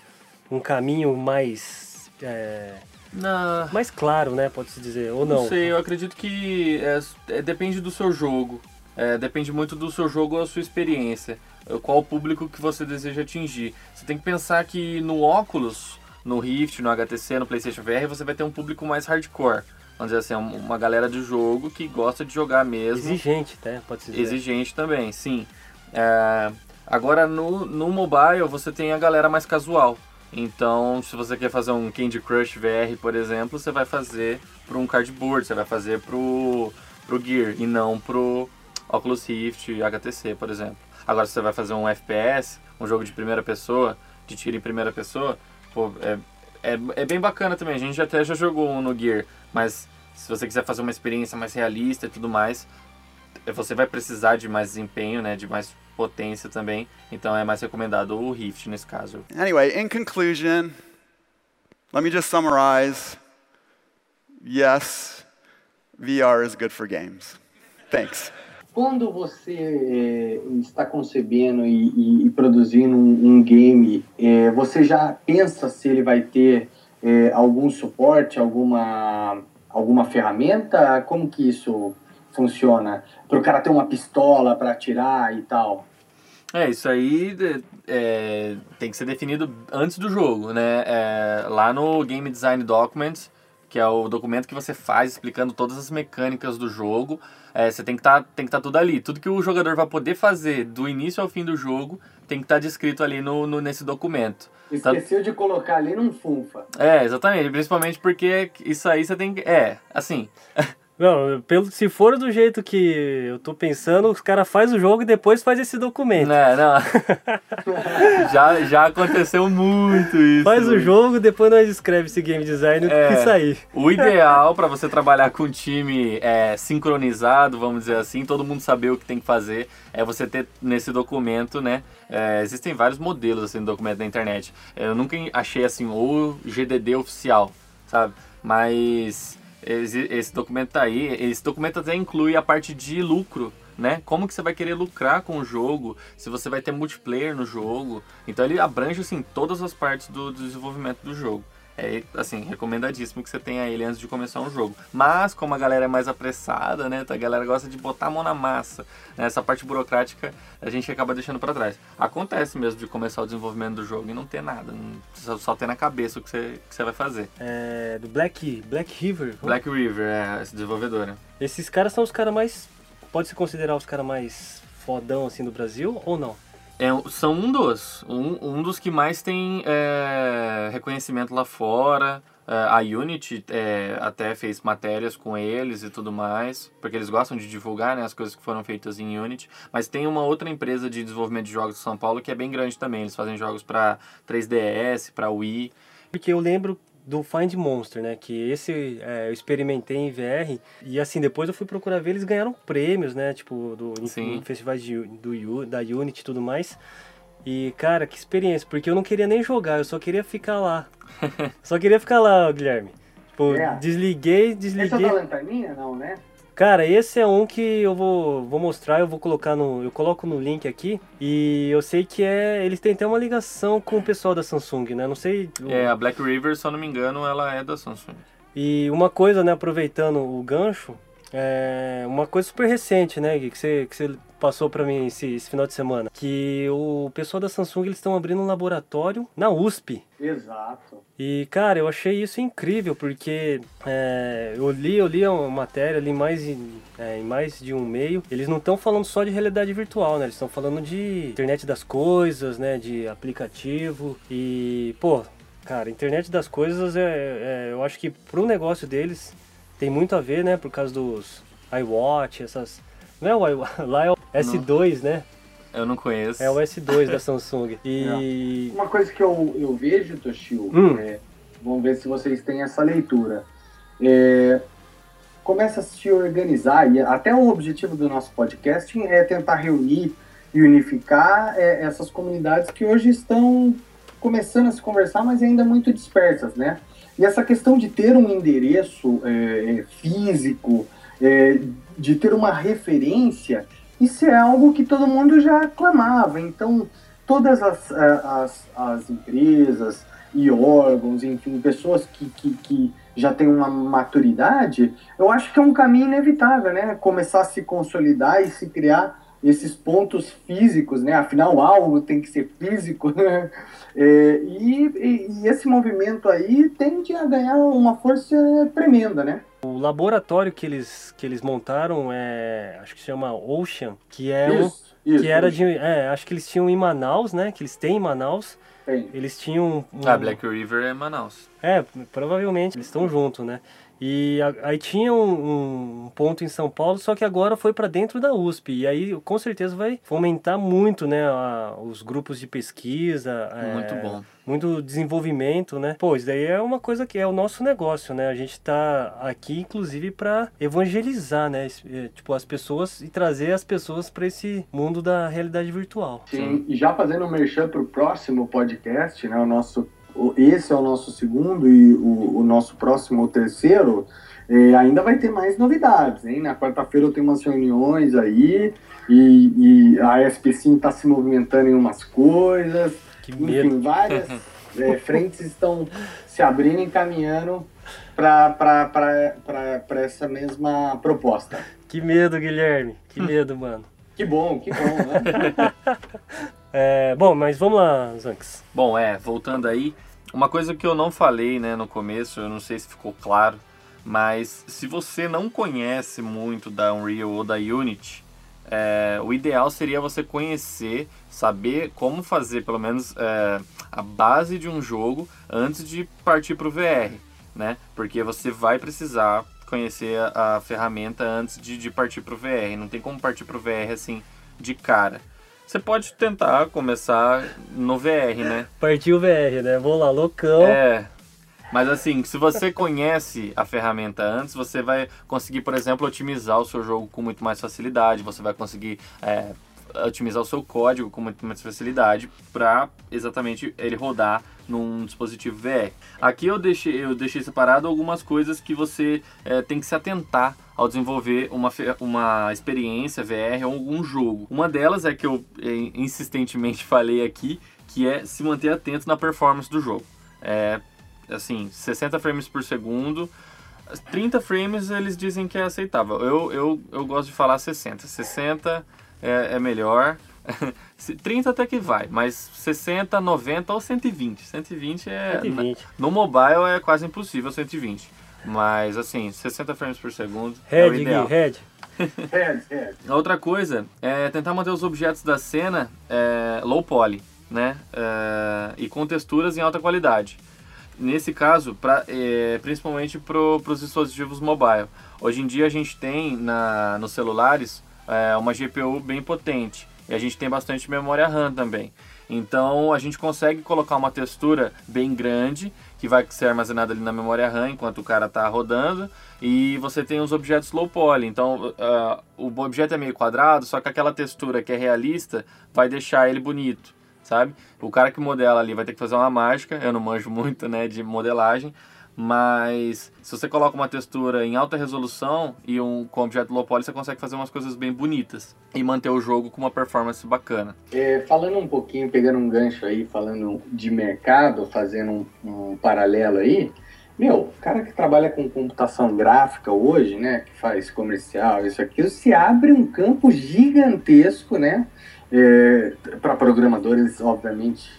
um caminho mais, é, Na... mais claro, né, pode-se dizer, ou não? Não sei, eu acredito que é, é, depende do seu jogo. É, depende muito do seu jogo ou da sua experiência. É, Qual o público que você deseja atingir. Você tem que pensar que no óculos, no Rift, no HTC, no PlayStation VR, você vai ter um público mais hardcore. Vamos dizer assim, uma galera de jogo que gosta de jogar mesmo. Exigente, né? Pode ser. Exigente também, sim. É, agora no, no mobile você tem a galera mais casual. Então, se você quer fazer um Candy Crush VR, por exemplo, você vai fazer para um cardboard, você vai fazer pro, pro Gear e não pro Oculus Rift HTC, por exemplo. Agora, se você vai fazer um FPS, um jogo de primeira pessoa, de tiro em primeira pessoa, pô, é, é, é bem bacana também. A gente até já jogou um no Gear, mas se você quiser fazer uma experiência mais realista e tudo mais, você vai precisar de mais desempenho, né, de mais potência também. Então é mais recomendado o Rift nesse caso. Anyway, in conclusion, let me just summarize. Yes, VR is good for games. Thanks. Quando você é, está concebendo e, e, e produzindo um, um game, é, você já pensa se ele vai ter é, algum suporte, alguma, alguma ferramenta? Como que isso funciona? Para o cara ter uma pistola para atirar e tal? É, isso aí é, tem que ser definido antes do jogo, né? É, lá no Game Design Documents, que é o documento que você faz explicando todas as mecânicas do jogo, é, você tem que tá, estar tá tudo ali. Tudo que o jogador vai poder fazer do início ao fim do jogo tem que estar tá descrito ali no, no, nesse documento. Esqueceu tá... de colocar ali num funfa. É, exatamente. Principalmente porque isso aí você tem que. É, assim. Não, pelo, se for do jeito que eu tô pensando, os caras faz o jogo e depois faz esse documento. Não, não. já, já aconteceu muito isso. Faz o jogo, depois nós escreve esse game design é, que sair. O ideal para você trabalhar com um time é, sincronizado, vamos dizer assim, todo mundo saber o que tem que fazer, é você ter nesse documento, né? É, existem vários modelos assim no documento da internet. Eu nunca achei assim o GDD oficial, sabe? Mas esse, esse documento tá aí. Esse documento até inclui a parte de lucro, né? Como que você vai querer lucrar com o jogo, se você vai ter multiplayer no jogo. Então ele abrange assim todas as partes do, do desenvolvimento do jogo é assim, recomendadíssimo que você tenha ele antes de começar um jogo. Mas como a galera é mais apressada, né, a galera gosta de botar a mão na massa, né, essa parte burocrática a gente acaba deixando para trás. Acontece mesmo de começar o desenvolvimento do jogo e não ter nada, não, só ter na cabeça o que você, que você vai fazer. É, do Black, Black River. Black River, é, essa desenvolvedora. Esses caras são os caras mais, pode se considerar os caras mais fodão assim do Brasil ou não? É, são um dos. Um, um dos que mais tem é, reconhecimento lá fora. É, a Unity é, até fez matérias com eles e tudo mais, porque eles gostam de divulgar né, as coisas que foram feitas em Unity. Mas tem uma outra empresa de desenvolvimento de jogos de São Paulo que é bem grande também. Eles fazem jogos para 3DS, para Wii. Porque eu lembro do Find Monster, né? Que esse é, eu experimentei em VR e assim depois eu fui procurar ver eles ganharam prêmios, né? Tipo do em, em festivais de, do da Unity e tudo mais. E cara, que experiência, porque eu não queria nem jogar, eu só queria ficar lá. só queria ficar lá, Guilherme. Tipo, é. desliguei, desliguei. Esse é da lanterninha, não, né? Cara, esse é um que eu vou, vou mostrar, eu vou colocar no. Eu coloco no link aqui. E eu sei que é. Eles têm até uma ligação com o pessoal da Samsung, né? Não sei. É, a Black River, se eu não me engano, ela é da Samsung. E uma coisa, né, aproveitando o gancho, é uma coisa super recente, né, Gui, que você, que você passou para mim esse, esse, final de semana, que o pessoal da Samsung eles estão abrindo um laboratório na USP. Exato. E cara, eu achei isso incrível porque é, eu li, eu li a matéria, li mais é, em mais de um meio. Eles não estão falando só de realidade virtual, né? Eles estão falando de internet das coisas, né? De aplicativo e pô, cara, internet das coisas é, é eu acho que pro negócio deles tem muito a ver, né? Por causa dos iWatch, essas. Não é o iWatch, lá é o S2, não. né? Eu não conheço. É o S2 da Samsung. E. Uma coshio que eu, eu vejo, Toshio, hum. é, vamos ver se vocês têm essa leitura. É, começa a se organizar, e até o objetivo do nosso podcast é tentar reunir e unificar é, essas comunidades que hoje estão começando a se conversar, mas ainda muito dispersas, né? E essa questão de ter um endereço é, é, físico, é, de ter uma referência, isso é algo que todo mundo já clamava. Então, todas as, as, as empresas e órgãos, enfim, pessoas que, que, que já têm uma maturidade, eu acho que é um caminho inevitável, né? Começar a se consolidar e se criar esses pontos físicos, né? Afinal, algo tem que ser físico, né? É, e, e, e, esse movimento aí tende a ganhar uma força tremenda, né? O laboratório que eles, que eles montaram é, acho que se chama Ocean, que é isso, um, isso, que era de, é, acho que eles tinham em Manaus, né? Que eles têm em Manaus. Tem. Eles tinham um, Ah, Black River é Manaus. É, provavelmente eles estão juntos, né? E aí tinha um, um, ponto em São Paulo, só que agora foi para dentro da USP. E aí com certeza vai fomentar muito, né, a, os grupos de pesquisa. Muito é, bom. Muito desenvolvimento, né? Pô, isso daí é uma coisa que é o nosso negócio, né? A gente está aqui, inclusive, para evangelizar, né? É, tipo, as pessoas e trazer as pessoas para esse mundo da realidade virtual. Sim, e já fazendo um merchan para o próximo podcast, né? O nosso esse é o nosso segundo e o, o nosso próximo, o terceiro, é, ainda vai ter mais novidades, hein? Na quarta-feira eu tenho umas reuniões aí e, e a ESP5 está se movimentando em umas coisas. Que Enfim, medo. várias é, frentes estão se abrindo e caminhando para essa mesma proposta. Que medo, Guilherme. Que medo, mano. Que bom, que bom, né? é, bom, mas vamos lá, Zanks. Bom, é, voltando aí, uma coisa que eu não falei né, no começo, eu não sei se ficou claro, mas se você não conhece muito da Unreal ou da Unity, é, o ideal seria você conhecer, saber como fazer pelo menos é, a base de um jogo antes de partir para o VR, né? Porque você vai precisar conhecer a, a ferramenta antes de, de partir para o VR. Não tem como partir para o VR assim de cara. Você pode tentar começar no VR, né? Partiu VR, né? Vou lá, loucão. É. Mas assim, se você conhece a ferramenta antes, você vai conseguir, por exemplo, otimizar o seu jogo com muito mais facilidade. Você vai conseguir é, otimizar o seu código com muito mais facilidade para exatamente ele rodar num dispositivo VR. Aqui eu deixei, eu deixei separado algumas coisas que você é, tem que se atentar ao desenvolver uma, uma experiência VR ou algum jogo. Uma delas é que eu é, insistentemente falei aqui, que é se manter atento na performance do jogo. É, assim, 60 frames por segundo, 30 frames eles dizem que é aceitável. Eu, eu, eu gosto de falar 60. 60 é, é melhor. 30 até que vai, mas 60, 90 ou 120. 120 é. 120. No mobile é quase impossível 120. Mas assim, 60 frames por segundo. Red, é o ideal. Red. Red, red. Outra coisa é tentar manter os objetos da cena é, low poly, né? É, e com texturas em alta qualidade. Nesse caso, pra, é, principalmente para os dispositivos mobile. Hoje em dia a gente tem na, nos celulares é, uma GPU bem potente e a gente tem bastante memória RAM também. Então a gente consegue colocar uma textura bem grande que vai ser armazenada ali na memória RAM enquanto o cara está rodando e você tem os objetos low poly. Então uh, o objeto é meio quadrado, só que aquela textura que é realista vai deixar ele bonito, sabe? O cara que modela ali vai ter que fazer uma mágica. Eu não manjo muito, né, de modelagem, mas se você coloca uma textura em alta resolução e um com objeto low poly, você consegue fazer umas coisas bem bonitas e manter o jogo com uma performance bacana. É, falando um pouquinho, pegando um gancho aí, falando de mercado, fazendo um, um paralelo aí, meu, o cara que trabalha com computação gráfica hoje, né, que faz comercial, isso aqui, se abre um campo gigantesco, né, é, para programadores, obviamente,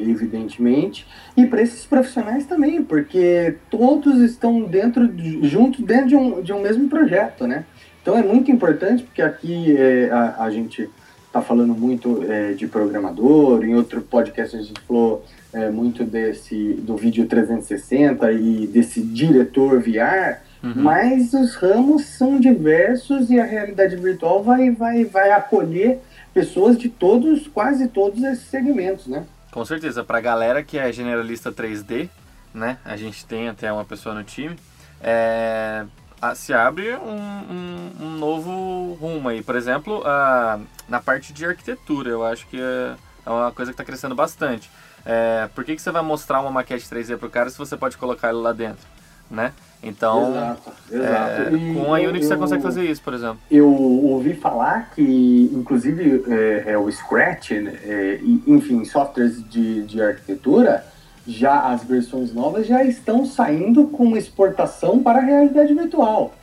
evidentemente, e para esses profissionais também, porque todos estão dentro, de, juntos dentro de um, de um mesmo projeto, né? Então é muito importante, porque aqui é, a, a, gente está falando muito é, de programador, em outro podcast a gente falou é, muito desse do vídeo 360 e desse diretor VR, uhum. mas os ramos são diversos e a realidade virtual vai, vai, vai acolher pessoas de todos, quase todos esses segmentos, né? Com certeza, para a galera que é generalista 3D, né? A gente tem até uma pessoa no time, é, se abre um, um, um, novo rumo aí. Por exemplo, a, na parte de arquitetura, eu acho que é, é uma coisa que está crescendo bastante. É, por que, que você vai mostrar uma maquete 3D para o cara se você pode colocar ele lá dentro, né? Então, exato, exato. É, com a Unity eu, você consegue fazer isso, por exemplo. Eu ouvi falar que, inclusive, é, é o Scratch, né, é, enfim, softwares de, de arquitetura, já as versões novas já estão saindo com exportação para a realidade virtual.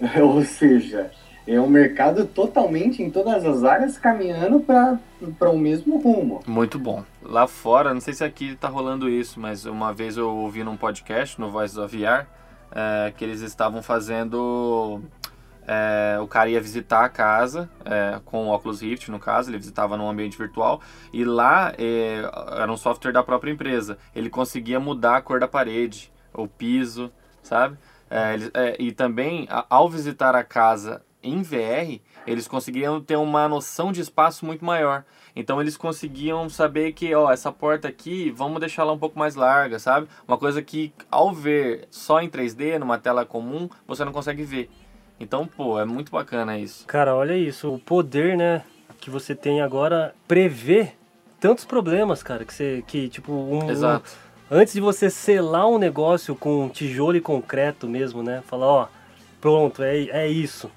Ou seja, É um mercado totalmente em todas as áreas caminhando para o mesmo rumo. Muito bom. Lá fora, não sei se aqui tá rolando isso, mas uma vez eu ouvi num podcast, no Voice of VR, é, que eles estavam fazendo é, o cara ia visitar a casa é, com o Oculus Rift, no caso, ele visitava num ambiente virtual e lá é, era um software da própria empresa. Ele conseguia mudar a cor da parede, o piso, sabe? É, é, e também, ao visitar a casa em VR, eles conseguiam ter uma noção de espaço muito maior. Então eles conseguiam saber que, ó, essa porta aqui, vamos deixar ela um pouco mais larga, sabe? Uma coisa que ao ver só em 3D, numa tela comum, você não consegue ver. Então, pô, é muito bacana isso. Cara, olha isso, o poder, né, que você tem agora prever tantos problemas, cara, que você que tipo um, Exato. um antes de você selar um negócio com tijolo e concreto mesmo, né? Falar, ó, pronto, é, é isso.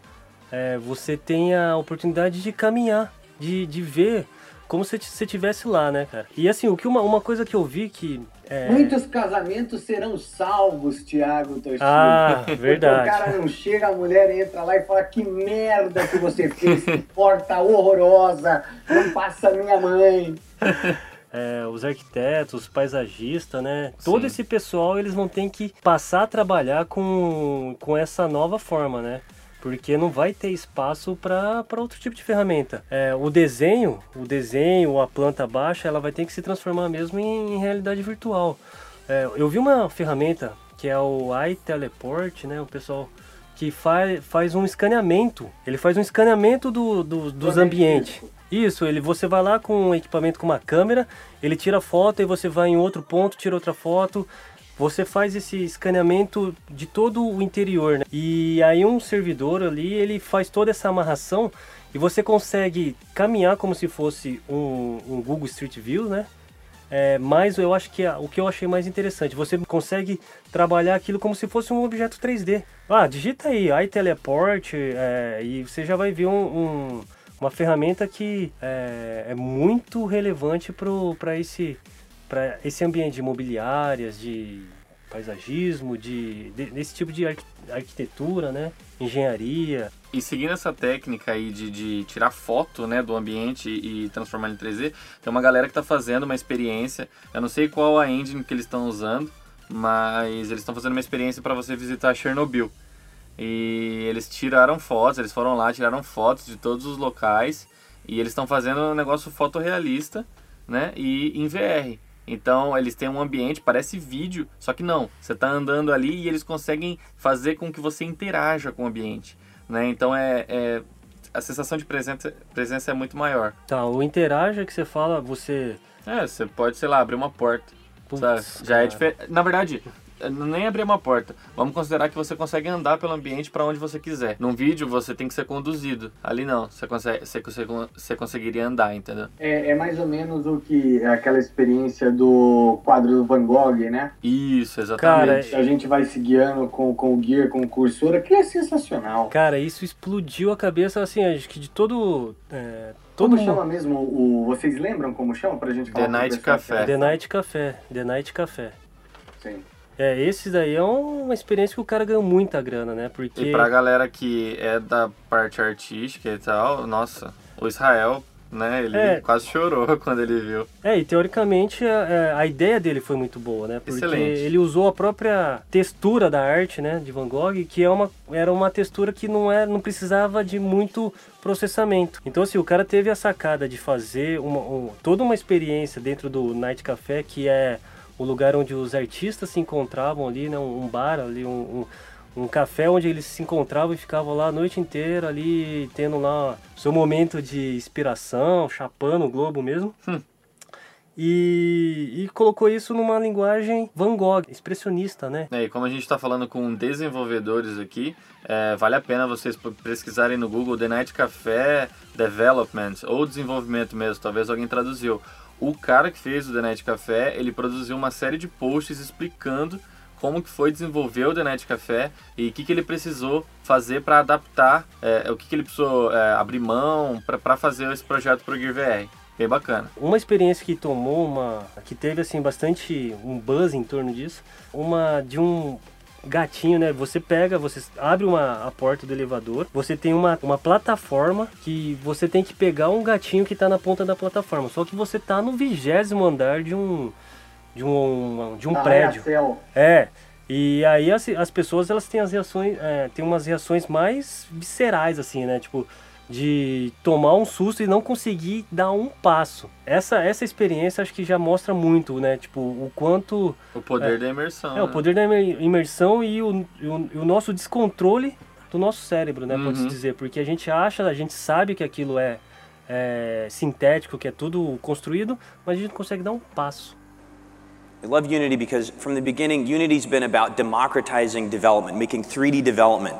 É, você tem a oportunidade de caminhar, de, de ver como se você estivesse lá, né, cara? E assim, o que uma, uma coisa que eu vi que. É... Muitos casamentos serão salvos, Thiago Tostino. Ah, verdade. Porque o cara não chega, a mulher entra lá e fala: Que merda que você fez, que porta horrorosa, não passa minha mãe. É, os arquitetos, os paisagistas, né? Sim. Todo esse pessoal eles vão ter que passar a trabalhar com, com essa nova forma, né? Porque não vai ter espaço para outro tipo de ferramenta. É, o desenho, o desenho, a planta baixa, ela vai ter que se transformar mesmo em, em realidade virtual. É, eu vi uma ferramenta que é o iTeleport, né? O pessoal que faz, faz um escaneamento. Ele faz um escaneamento do, do dos ambientes. Isso, ele, você vai lá com um equipamento com uma câmera, ele tira foto e você vai em outro ponto, tira outra foto, você faz esse escaneamento de todo o interior, né? E aí um servidor ali, ele faz toda essa amarração e você consegue caminhar como se fosse um, um Google Street View, né? É, mas eu acho que a, o que eu achei mais interessante, você consegue trabalhar aquilo como se fosse um objeto 3D. Ah, digita aí, iTeleport, é, e você já vai ver um, um, uma ferramenta que é, é muito relevante para esse para esse ambiente de imobiliárias, de paisagismo, de, de desse tipo de arquitetura, né? Engenharia. E seguindo essa técnica aí de, de tirar foto né, do ambiente e transformar em 3D, tem uma galera que está fazendo uma experiência. Eu não sei qual a engine que eles estão usando, mas eles estão fazendo uma experiência para você visitar Chernobyl. E eles tiraram fotos, eles foram lá, tiraram fotos de todos os locais e eles estão fazendo um negócio fotorrealista, né? E em VR. Então eles têm um ambiente, parece vídeo, só que não. Você está andando ali e eles conseguem fazer com que você interaja com o ambiente. Né? Então é, é a sensação de presença, presença é muito maior. Tá, o interaja que você fala, você. É, você pode, sei lá, abrir uma porta. Putz, Já é diferente. Na verdade, nem abrir uma porta. Vamos considerar que você consegue andar pelo ambiente para onde você quiser. Num vídeo você tem que ser conduzido. Ali não, você, consegue, você, você, você conseguiria andar, entendeu? É, é, mais ou menos o que é aquela experiência do quadro do Van Gogh, né? Isso, exatamente. Cara, a gente vai se guiando com, com o gear, com o cursor, que é sensacional. Cara, isso explodiu a cabeça, assim, acho que de todo... É, todo como mundo... chama mesmo o... Vocês lembram como chama pra gente falar? The Night Café. The Night Café. The Night Café. Sim. É, esse daí é uma experiência que o cara ganhou muita grana, né? Porque... E pra galera que é da parte artística e tal, nossa, o Israel, né, ele é. quase chorou quando ele viu. É, e teoricamente a, é, a ideia dele foi muito boa, né? Porque Excelente. ele usou a própria textura da arte, né, de Van Gogh, que é uma, era uma textura que não, era, não precisava de muito processamento. Então, assim, o cara teve a sacada de fazer uma, um, toda uma experiência dentro do Night Café que é o lugar onde os artistas se encontravam ali, né? Um, bar ali, um, um, um, café onde eles se encontravam e ficavam lá a noite inteira ali, tendo lá seu momento de inspiração, chapando o globo mesmo. Hum. E, e, colocou isso numa linguagem Van Gogh, expressionista, né? É, e como a gente está falando com desenvolvedores aqui, é, vale a pena vocês pesquisarem no Google The Night Café Development ou desenvolvimento mesmo, talvez alguém traduziu o cara que fez o The Night Café, ele produziu uma série de posts explicando como que foi desenvolver o The Night Café e o que, que ele precisou fazer para adaptar, é, o que, que ele precisou é, abrir mão para fazer esse projeto para o Gear VR. Bem bacana. Uma experiência que tomou uma. que teve assim bastante um buzz em torno disso, uma de um gatinho, né? Você pega, você abre uma, a porta do elevador, você tem uma, uma plataforma que você tem que pegar um gatinho que tá na ponta da plataforma. Só que você tá no vigésimo andar de um de um de um prédio. Arranha-céu. É. E aí as, as pessoas elas têm as reações, é, tem umas reações mais viscerais assim, né? Tipo de tomar um susto e não conseguir dar um passo. Essa essa experiência acho que já mostra muito, né? Tipo o quanto O poder da imersão. é, o né? poder da imer- imersão e o, e o, e o nosso descontrole do nosso cérebro, né? Pode-se Uhum. dizer. Porque a gente acha, a gente sabe que aquilo é, é sintético, que é tudo construído, mas a gente não consegue dar um passo. I love Unity because from the beginning, Unity's been about democratizing development, making 3D development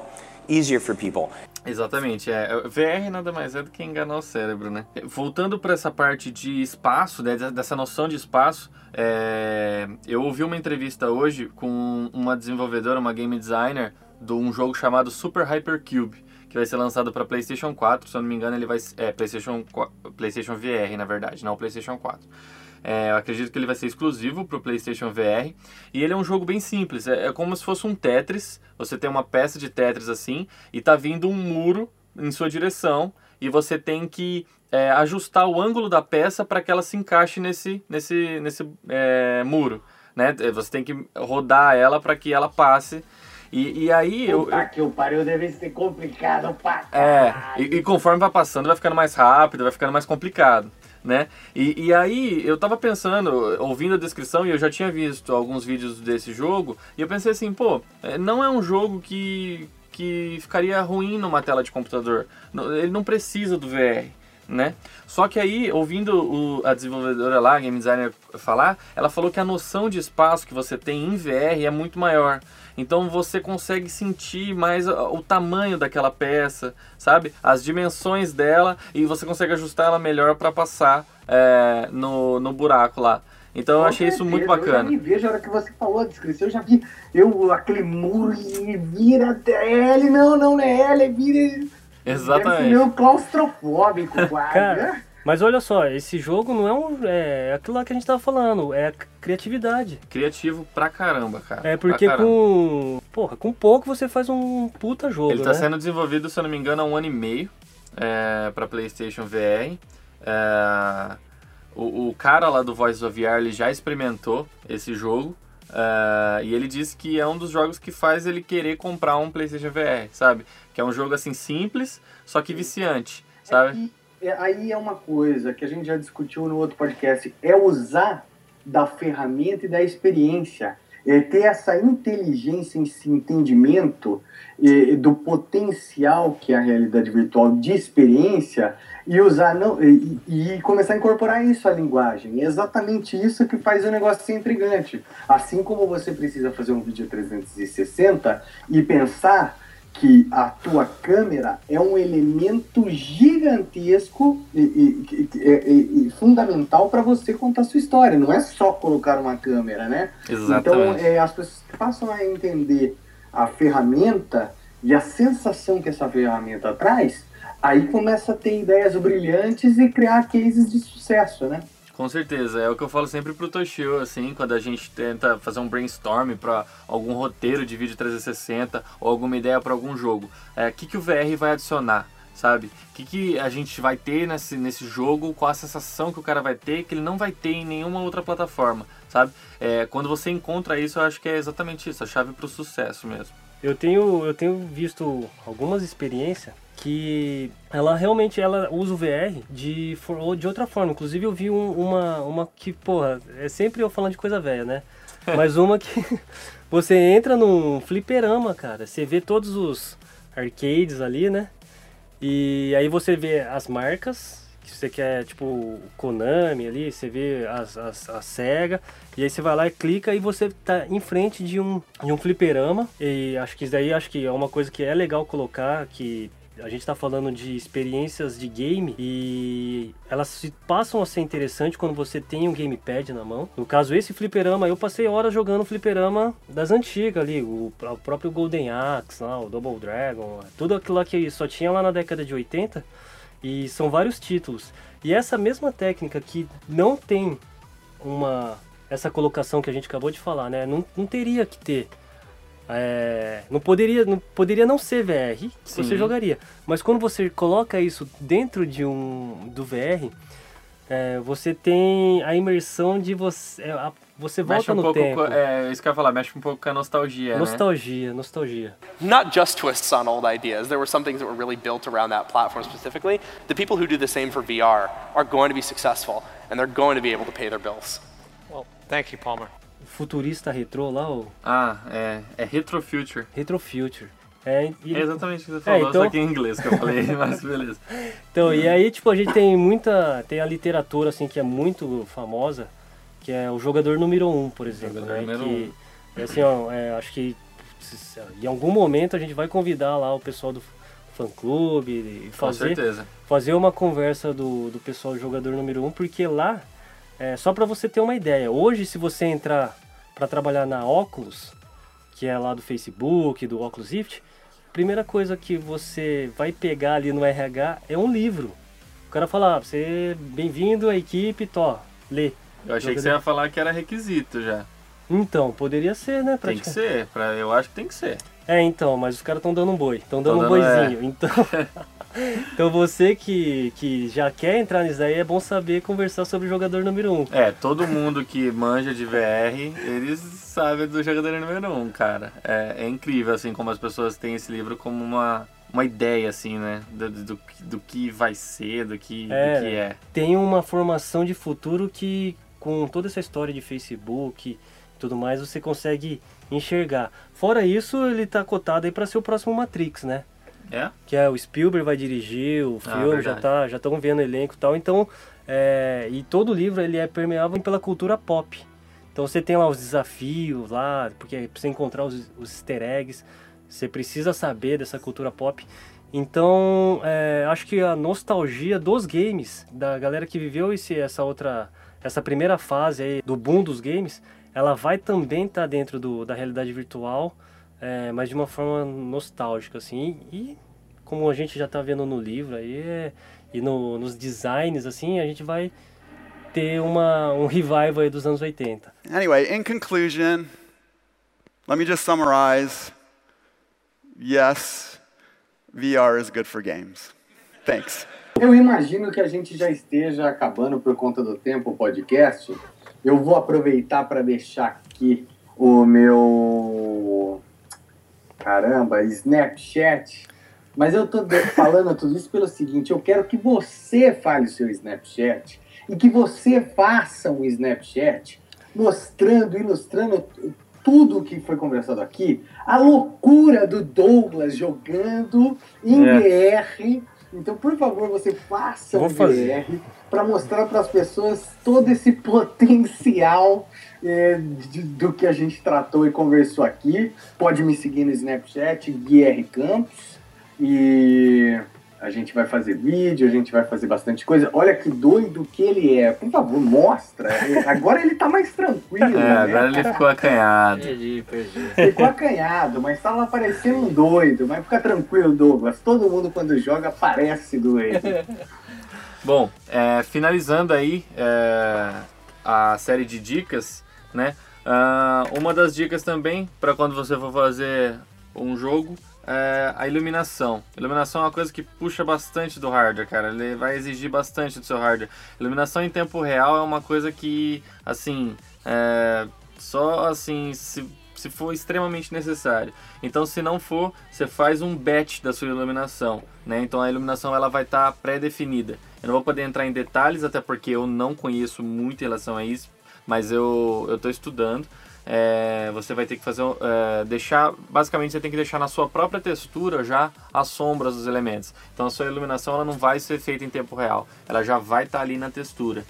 easier for people. Exatamente, é. VR nada mais é do que enganar o cérebro, né? Voltando para essa parte de espaço, né, dessa noção de espaço, é, eu ouvi uma entrevista hoje com uma desenvolvedora, uma game designer, de um jogo chamado Super Hypercube, que vai ser lançado para PlayStation 4, se eu não me engano, ele vai é PlayStation qua- PlayStation VR, na verdade, não PlayStation 4. É, eu acredito que ele vai ser exclusivo para o PlayStation VR. E ele é um jogo bem simples. É, é como se fosse um Tetris. Você tem uma peça de Tetris assim e tá vindo um muro em sua direção e você tem que é, ajustar o ângulo da peça para que ela se encaixe nesse, nesse, nesse é, muro. Né? Você tem que rodar ela para que ela passe. E, e aí eu, Puta que o pariu deve ser complicado pra é, e, e conforme vai passando, vai ficando mais rápido, vai ficando mais complicado, né? E, e aí, eu tava pensando, ouvindo a descrição, e eu já tinha visto alguns vídeos desse jogo, e eu pensei assim, pô, é, não é um jogo que, que ficaria ruim numa tela de computador. Ele não precisa do VR, né? Só que aí, ouvindo o- a desenvolvedora lá, a game designer, falar, ela falou que a noção de espaço que você tem em VR é muito maior. Então você consegue sentir mais o tamanho daquela peça, sabe? As dimensões dela e você consegue ajustar ela melhor para passar é, no, no buraco lá. Então eu achei isso muito certeza, Eu já bacana. me vejo a hora que você falou a descrição, eu já vi eu, aquele muro e vira L, não, não, não é L, vira. Deve ser Exatamente. meio claustrofóbico quase. Cara, né? Mas olha só, esse jogo não é um. É aquilo lá que a gente tava falando, é a criatividade. Criativo pra caramba, cara. É pra porque com. Porra, com pouco você faz um puta jogo. Ele tá né? sendo desenvolvido, se eu não me engano, há um ano e meio é, para PlayStation VR. É, o, o cara lá do Voice of VR ele já experimentou esse jogo. é, e ele disse que é um dos jogos que faz ele querer comprar um PlayStation VR, sabe? Que é um jogo assim simples, só que viciante, sabe? É, aí é uma coisa que a gente já discutiu no outro podcast, é usar da ferramenta e da experiência. É ter essa inteligência, esse entendimento eh, do potencial que é a realidade virtual de experiência e usar não e, e começar a incorporar isso à linguagem. É exatamente isso que faz o negócio ser intrigante. Assim como você precisa fazer um vídeo 360 e pensar que a tua câmera é um elemento gigantesco e, e- e- e- e fundamental para você contar a sua história. Não é só colocar uma câmera, né? Então, Exatamente. é, as pessoas passam a entender a ferramenta e a sensação que essa ferramenta traz, aí começa a ter ideias brilhantes e criar cases de sucesso, né? Com certeza, é o que eu falo sempre pro Toshio, assim, quando a gente tenta fazer um brainstorm para algum roteiro de vídeo 360 ou alguma ideia para algum jogo. É, o que, que o VR vai adicionar, sabe? O que, que a gente vai ter nesse, nesse jogo, qual a sensação que o cara vai ter que ele não vai ter em nenhuma outra plataforma, sabe? É, quando você encontra isso, eu acho que é exatamente isso, a chave pro sucesso mesmo. Eu tenho, eu tenho visto algumas experiências que ela realmente ela usa o VR de, de outra forma. Inclusive eu vi um- uma, uma que, porra, é sempre eu falando de coisa velha, né? Mas uma que você entra num fliperama, cara. Você vê todos os arcades ali, né? E aí você vê as marcas, que você quer, tipo, o Konami ali, você vê as, as, a SEGA, e aí você vai lá e clica e você tá em frente de um, de um fliperama. E acho que isso daí acho que é uma coisa que é legal colocar, que a gente tá falando de experiências de game e elas se passam a ser interessantes quando você tem um gamepad na mão. No caso, esse fliperama, eu passei horas jogando fliperama das antigas ali, o, o próprio Golden Axe, lá, o Double Dragon, tudo aquilo lá que só tinha lá na década de 80 e são vários títulos. E essa mesma técnica que não tem uma essa colocação que a gente acabou de falar, né? Não, não teria que ter é, não poderia não poderia não ser VR que Sim. você jogaria mas quando você coloca isso dentro de um do VR é, você tem a imersão de você é, a- você Mexe volta um no pouco tempo com, é, isso que eu ia falar, mexe um pouco com a nostalgia, né? nostalgia nostalgia Not just twists on old ideas. There were some things that were really built around that platform specifically. The people who do the same for VR are going to be successful, and they're going to be able to pay their bills. Well, thank you, Palmer. Futurista retrô lá o Ah, é, é Retro Future. Retro Future é, e- É exatamente o que você falou, então- só que em inglês que eu falei, mas beleza. Então, e aí, tipo, a gente tem muita. Tem a literatura, assim, que é muito famosa, que é o jogador número um, por exemplo. Jogador né? número que, é assim, ó, é, acho que se- em algum momento a gente vai convidar lá o pessoal do fã clube e fazer, fazer uma conversa do, do pessoal jogador número um, porque lá, é, só para você ter uma ideia, hoje se você entrar para trabalhar na Oculus, que é lá do Facebook, do Oculus Rift, a primeira coisa que você vai pegar ali no RH é um livro. O cara fala, ah, você bem-vindo à equipe, tó, lê. Eu achei que você ia falar que era requisito já. Então, poderia ser, né? Tem que ser, pra, eu acho que tem que ser. É, então, mas os caras estão dando um boi, estão dando Tão um dando, é. boizinho. Então, então você que, que já quer entrar nisso aí, é bom saber conversar sobre o jogador número um. É, todo mundo que manja de VR, eles sabem do jogador número um, cara. É, é incrível, assim, como as pessoas têm esse livro como uma, uma ideia, assim, né? Do, do, do que vai ser, do que É, do que é. Tem uma formação de futuro que, com toda essa história de Facebook e tudo mais, você consegue enxergar. Fora isso, ele tá cotado aí para ser o próximo Matrix, né? É? que é o Spielberg vai dirigir o Ah, filme, já verdade. tá, já estão vendo o elenco e tal. Então, é, e todo o livro ele é permeável pela cultura pop. Então você tem lá os desafios lá, porque pra você encontrar os, os easter eggs, você precisa saber dessa cultura pop. Então, é, acho que a nostalgia dos games, da galera que viveu esse, essa outra, essa primeira fase aí do boom dos games, ela vai também estar dentro do, da realidade virtual, é, mas de uma forma nostálgica, assim. E como a gente já está vendo no livro aí, é, e no, nos designs, assim, a gente vai ter uma, um revival aí dos anos 80. Anyway, in conclusion, let me just summarize. Yes, VR is good for games. Thanks. Eu imagino que a gente já esteja acabando por conta do tempo o podcast. Eu vou aproveitar para deixar aqui o meu. Caramba, Snapchat. Mas eu tô falando tudo isso pelo seguinte: eu quero que você fale o seu Snapchat e que você faça um Snapchat mostrando, ilustrando tudo o que foi conversado aqui, a loucura do Douglas jogando em É. Então, por favor, você faça Vou um fazer. VR para mostrar para as pessoas todo esse potencial é, de- do que a gente tratou e conversou aqui. Pode me seguir no Snapchat, Guilherme Campos. E a gente vai fazer vídeo, a gente vai fazer bastante coisa. Olha que doido que ele é. Por favor, mostra. Agora ele tá mais tranquilo. É, né? agora ele ficou acanhado. Perdi, perdi. Ficou acanhado, mas tá lá parecendo um doido. Mas fica tranquilo, Douglas. Todo mundo quando joga parece doido. Bom, é, finalizando aí é, a série de dicas, né? Ah, uma das dicas também para quando você for fazer um jogo é a iluminação. Iluminação é uma coisa que puxa bastante do hardware, cara. Ele vai exigir bastante do seu hardware. Iluminação em tempo real é uma coisa que, assim, é, só assim se se for extremamente necessário. Então, se não for, você faz um batch da sua iluminação, né? Então a iluminação ela vai estar pré-definida. Eu não vou poder entrar em detalhes, até porque eu não conheço muito em relação a isso, mas eu estou estudando. É, você vai ter que fazer, é, deixar, basicamente você tem que deixar na sua própria textura já as sombras dos elementos. Então a sua iluminação ela não vai ser feita em tempo real, ela já vai estar ali na textura.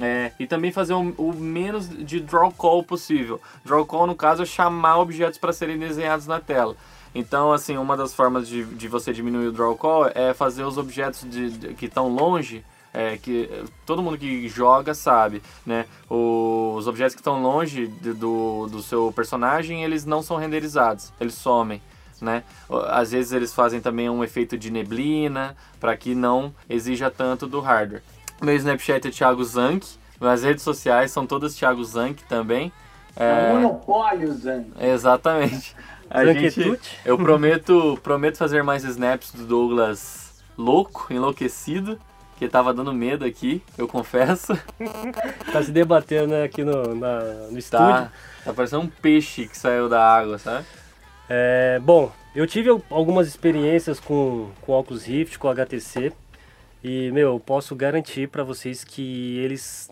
É, e também fazer o, o menos de draw call possível. Draw call, no caso, é chamar objetos para serem desenhados na tela. Então, assim, uma das formas de, de você diminuir o draw call é fazer os objetos de, de- que estão longe, é, que eh, todo mundo que joga sabe, né? O- os objetos que estão longe de- do, do seu personagem, eles não são renderizados, eles somem. Né? Às vezes eles fazem também um efeito de neblina para que não exija tanto do hardware. Meu Snapchat é Thiago Zank, minhas redes sociais são todas Thiago Zank também. É um monopólio, Zang. Exatamente. A gente, Zanquetute. eu prometo, prometo fazer mais snaps do Douglas louco, enlouquecido, que tava dando medo aqui, eu confesso. Tá se debatendo né, aqui no, na- no estúdio. Tá, tá parecendo um peixe que saiu da água, sabe? É, bom, eu tive al- algumas experiências com, com óculos Rift, com HTC. E, meu, eu posso garantir para vocês que eles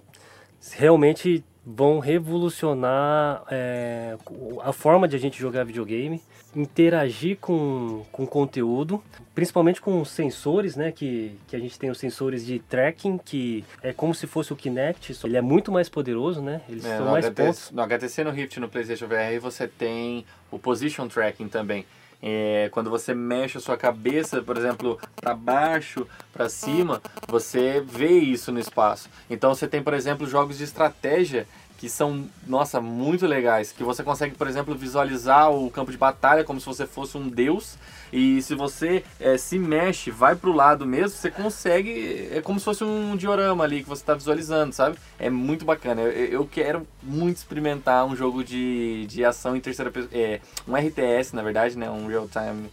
realmente vão revolucionar é, a forma de a gente jogar videogame, interagir com, com conteúdo, principalmente com os sensores, né? Que, que a gente tem os sensores de tracking, que é como se fosse o Kinect, só ele é muito mais poderoso, né? Eles É, são no, mais HTC, pontos. no HTC, no Rift, no PlayStation VR, você tem o Position Tracking também. É, quando você mexe a sua cabeça, por exemplo, para baixo, para cima, você vê isso no espaço. Então você tem, por exemplo, jogos de estratégia que são, nossa, muito legais. Que você consegue, por exemplo, visualizar o campo de batalha como se você fosse um deus. E se você é, se mexe, vai pro lado mesmo, você consegue. É como se fosse um diorama ali que você está visualizando, sabe? É muito bacana. Eu, eu quero muito experimentar um jogo de, de ação em terceira pessoa. É, um RTS, na verdade, né? Um real time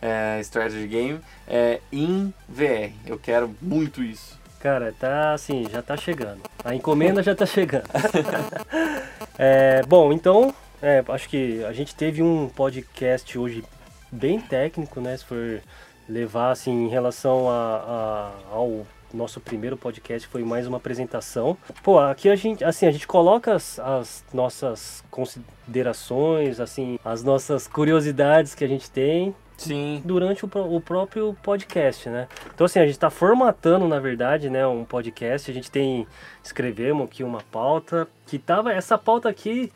é, strategy game é, em VR. Eu quero muito isso. Cara, tá assim, já tá chegando. A encomenda já tá chegando. É, bom, então, é, acho que a gente teve um podcast hoje bem técnico, né? Se for levar assim em relação a, a- ao nosso primeiro podcast foi mais uma apresentação. Pô, aqui a gente, assim, a gente coloca as, as nossas considerações, assim, as nossas curiosidades que a gente tem Sim. durante o, o próprio podcast, né? Então assim, a gente está formatando, na verdade, né, um podcast. A gente tem escrevemos aqui uma pauta que tava essa pauta aqui,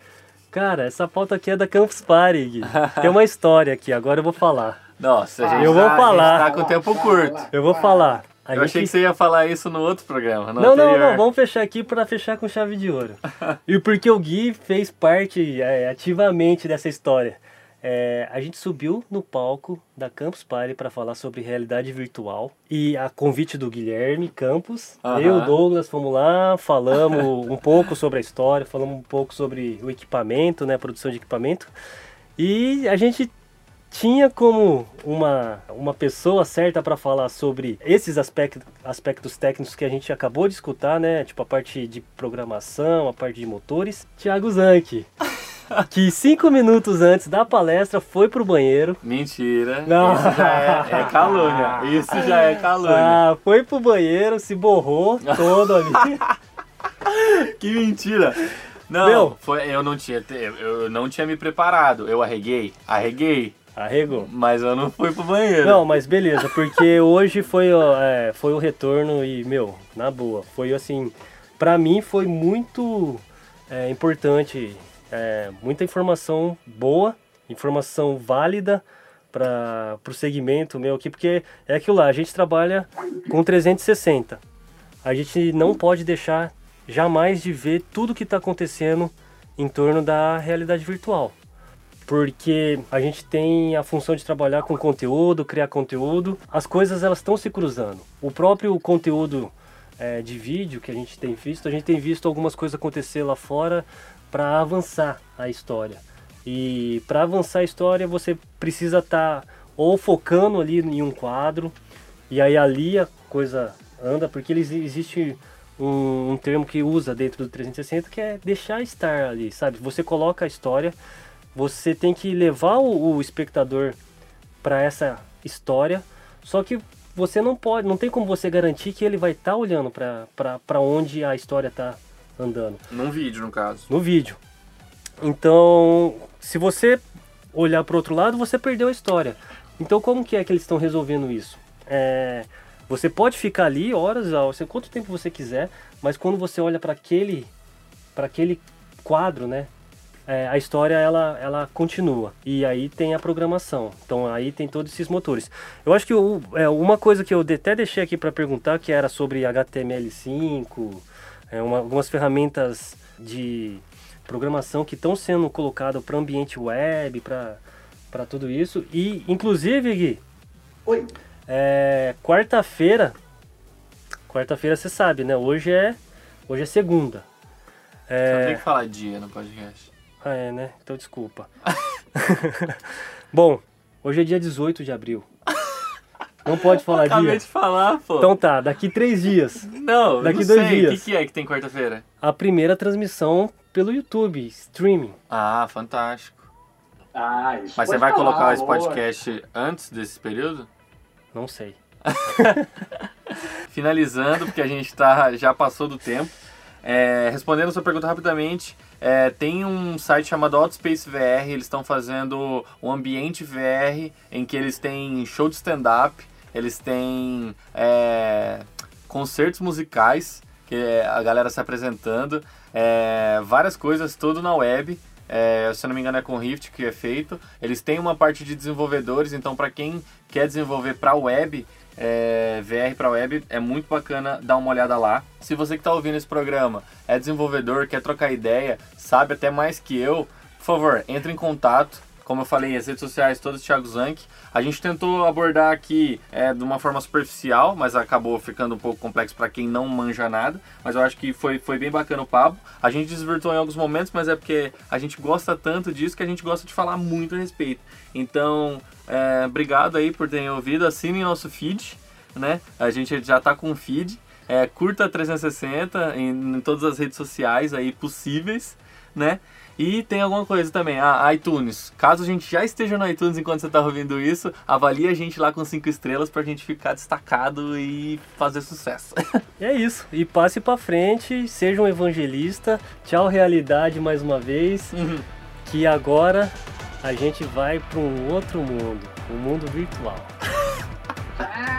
cara, essa pauta aqui é da Campus Party. Gui. Tem uma história aqui, agora eu vou falar. Nossa, a gente, Eu vou tá, gente falar. tá com tempo curto. Eu vou falar. A Eu achei que você ia falar isso no outro programa. No Não, não, não, vamos fechar aqui para fechar com chave de ouro. e porque o Gui fez parte é, ativamente dessa história. É, a gente subiu no palco da Campus Party para falar sobre realidade virtual. E a convite do Guilherme Campos, Aham. eu e o Douglas fomos lá, falamos um pouco sobre a história, falamos um pouco sobre o equipamento, né, a produção de equipamento. E a gente tinha como uma, uma pessoa certa para falar sobre esses aspectos, aspectos técnicos que a gente acabou de escutar, né? Tipo a parte de programação, a parte de motores. Thiago Zanck, que cinco minutos antes da palestra foi pro banheiro. Mentira. Não. Isso já é, é calúnia. Isso já é calúnia. Ah, foi pro banheiro, se borrou todo ali. Que mentira. Não, Meu. foi, eu não tinha, eu não tinha me preparado. Eu arreguei, arreguei, Arregou. mas eu não fui pro banheiro. Não, mas beleza, porque hoje foi, é, foi o retorno e, meu, na boa, foi assim, pra mim foi muito é, importante, é, muita informação boa, informação válida para o segmento meu aqui, porque é aquilo lá, a gente trabalha com 360. A gente não pode deixar jamais de ver tudo que está acontecendo em torno da realidade virtual porque a gente tem a função de trabalhar com conteúdo, criar conteúdo. As coisas elas estão se cruzando. O próprio conteúdo é, de vídeo que a gente tem visto, a gente tem visto algumas coisas acontecer lá fora para avançar a história. E para avançar a história você precisa estar ou focando ali em um quadro e aí ali a coisa anda porque eles, existe um, um termo que usa dentro do 360 que é deixar estar ali, sabe? Você coloca a história você tem que levar o, o espectador para essa história, só que você não pode, não tem como você garantir que ele vai estar olhando para onde a história está andando Num vídeo, no caso. no vídeo. Então, se você olhar para outro lado, você perdeu a história. Então, como que é que eles estão resolvendo isso? É, você pode ficar ali horas, você quanto tempo você quiser, mas quando você olha para aquele, para aquele quadro, né? É, a história ela, ela continua. E aí tem a programação. Então aí tem todos esses motores. Eu acho que o- é, uma coisa que eu até deixei aqui para perguntar, que era sobre HTML5, é, uma- algumas ferramentas de programação que estão sendo colocadas para ambiente web, para tudo isso. E inclusive, Gui, Oi. é, quarta-feira, quarta-feira você sabe, né? Hoje é, hoje é segunda. Você não É, tem que falar dia no podcast. Ah, é, né? Então desculpa. Bom, hoje é dia 18 de abril. Não pode falar Acabei dia. de falar, pô. Então tá, daqui três dias. não, daqui não dois sei. dias. O que, que é que tem quarta-feira? A primeira transmissão pelo YouTube, streaming. Ah, fantástico. Ah, isso Mas você vai falar, colocar esse podcast antes desse período? Não sei. Finalizando, porque a gente tá, já passou do tempo. É, respondendo a sua pergunta rapidamente, é, tem um site chamado Outspace VR, eles estão fazendo um ambiente VR em que eles têm show de stand-up, eles têm é, concertos musicais, que é a galera se apresentando, é, várias coisas, tudo na web. É, se eu não me engano é com Rift que é feito. Eles têm uma parte de desenvolvedores, então para quem quer desenvolver para web, é, VR para web, é muito bacana dar uma olhada lá. Se você que está ouvindo esse programa é desenvolvedor, quer trocar ideia, sabe até mais que eu, por favor, entre em contato. Como eu falei, as redes sociais todas Thiago Zanck. A gente tentou abordar aqui é, de uma forma superficial, mas acabou ficando um pouco complexo para quem não manja nada. Mas eu acho que foi, foi bem bacana o papo. A gente desvirtuou em alguns momentos, mas é porque a gente gosta tanto disso que a gente gosta de falar muito a respeito. Então, é, obrigado aí por terem ouvido. Assinem nosso feed, né? A gente já tá com um feed. É, curta 360 em, em todas as redes sociais aí possíveis, né? E tem alguma coisa também, a iTunes. Caso a gente já esteja no iTunes enquanto você está ouvindo isso, avalie a gente lá com 5 estrelas pra gente ficar destacado e fazer sucesso. É isso. E passe pra frente, seja um evangelista. Tchau, realidade, mais uma vez. Que agora a gente vai para um outro mundo um mundo virtual.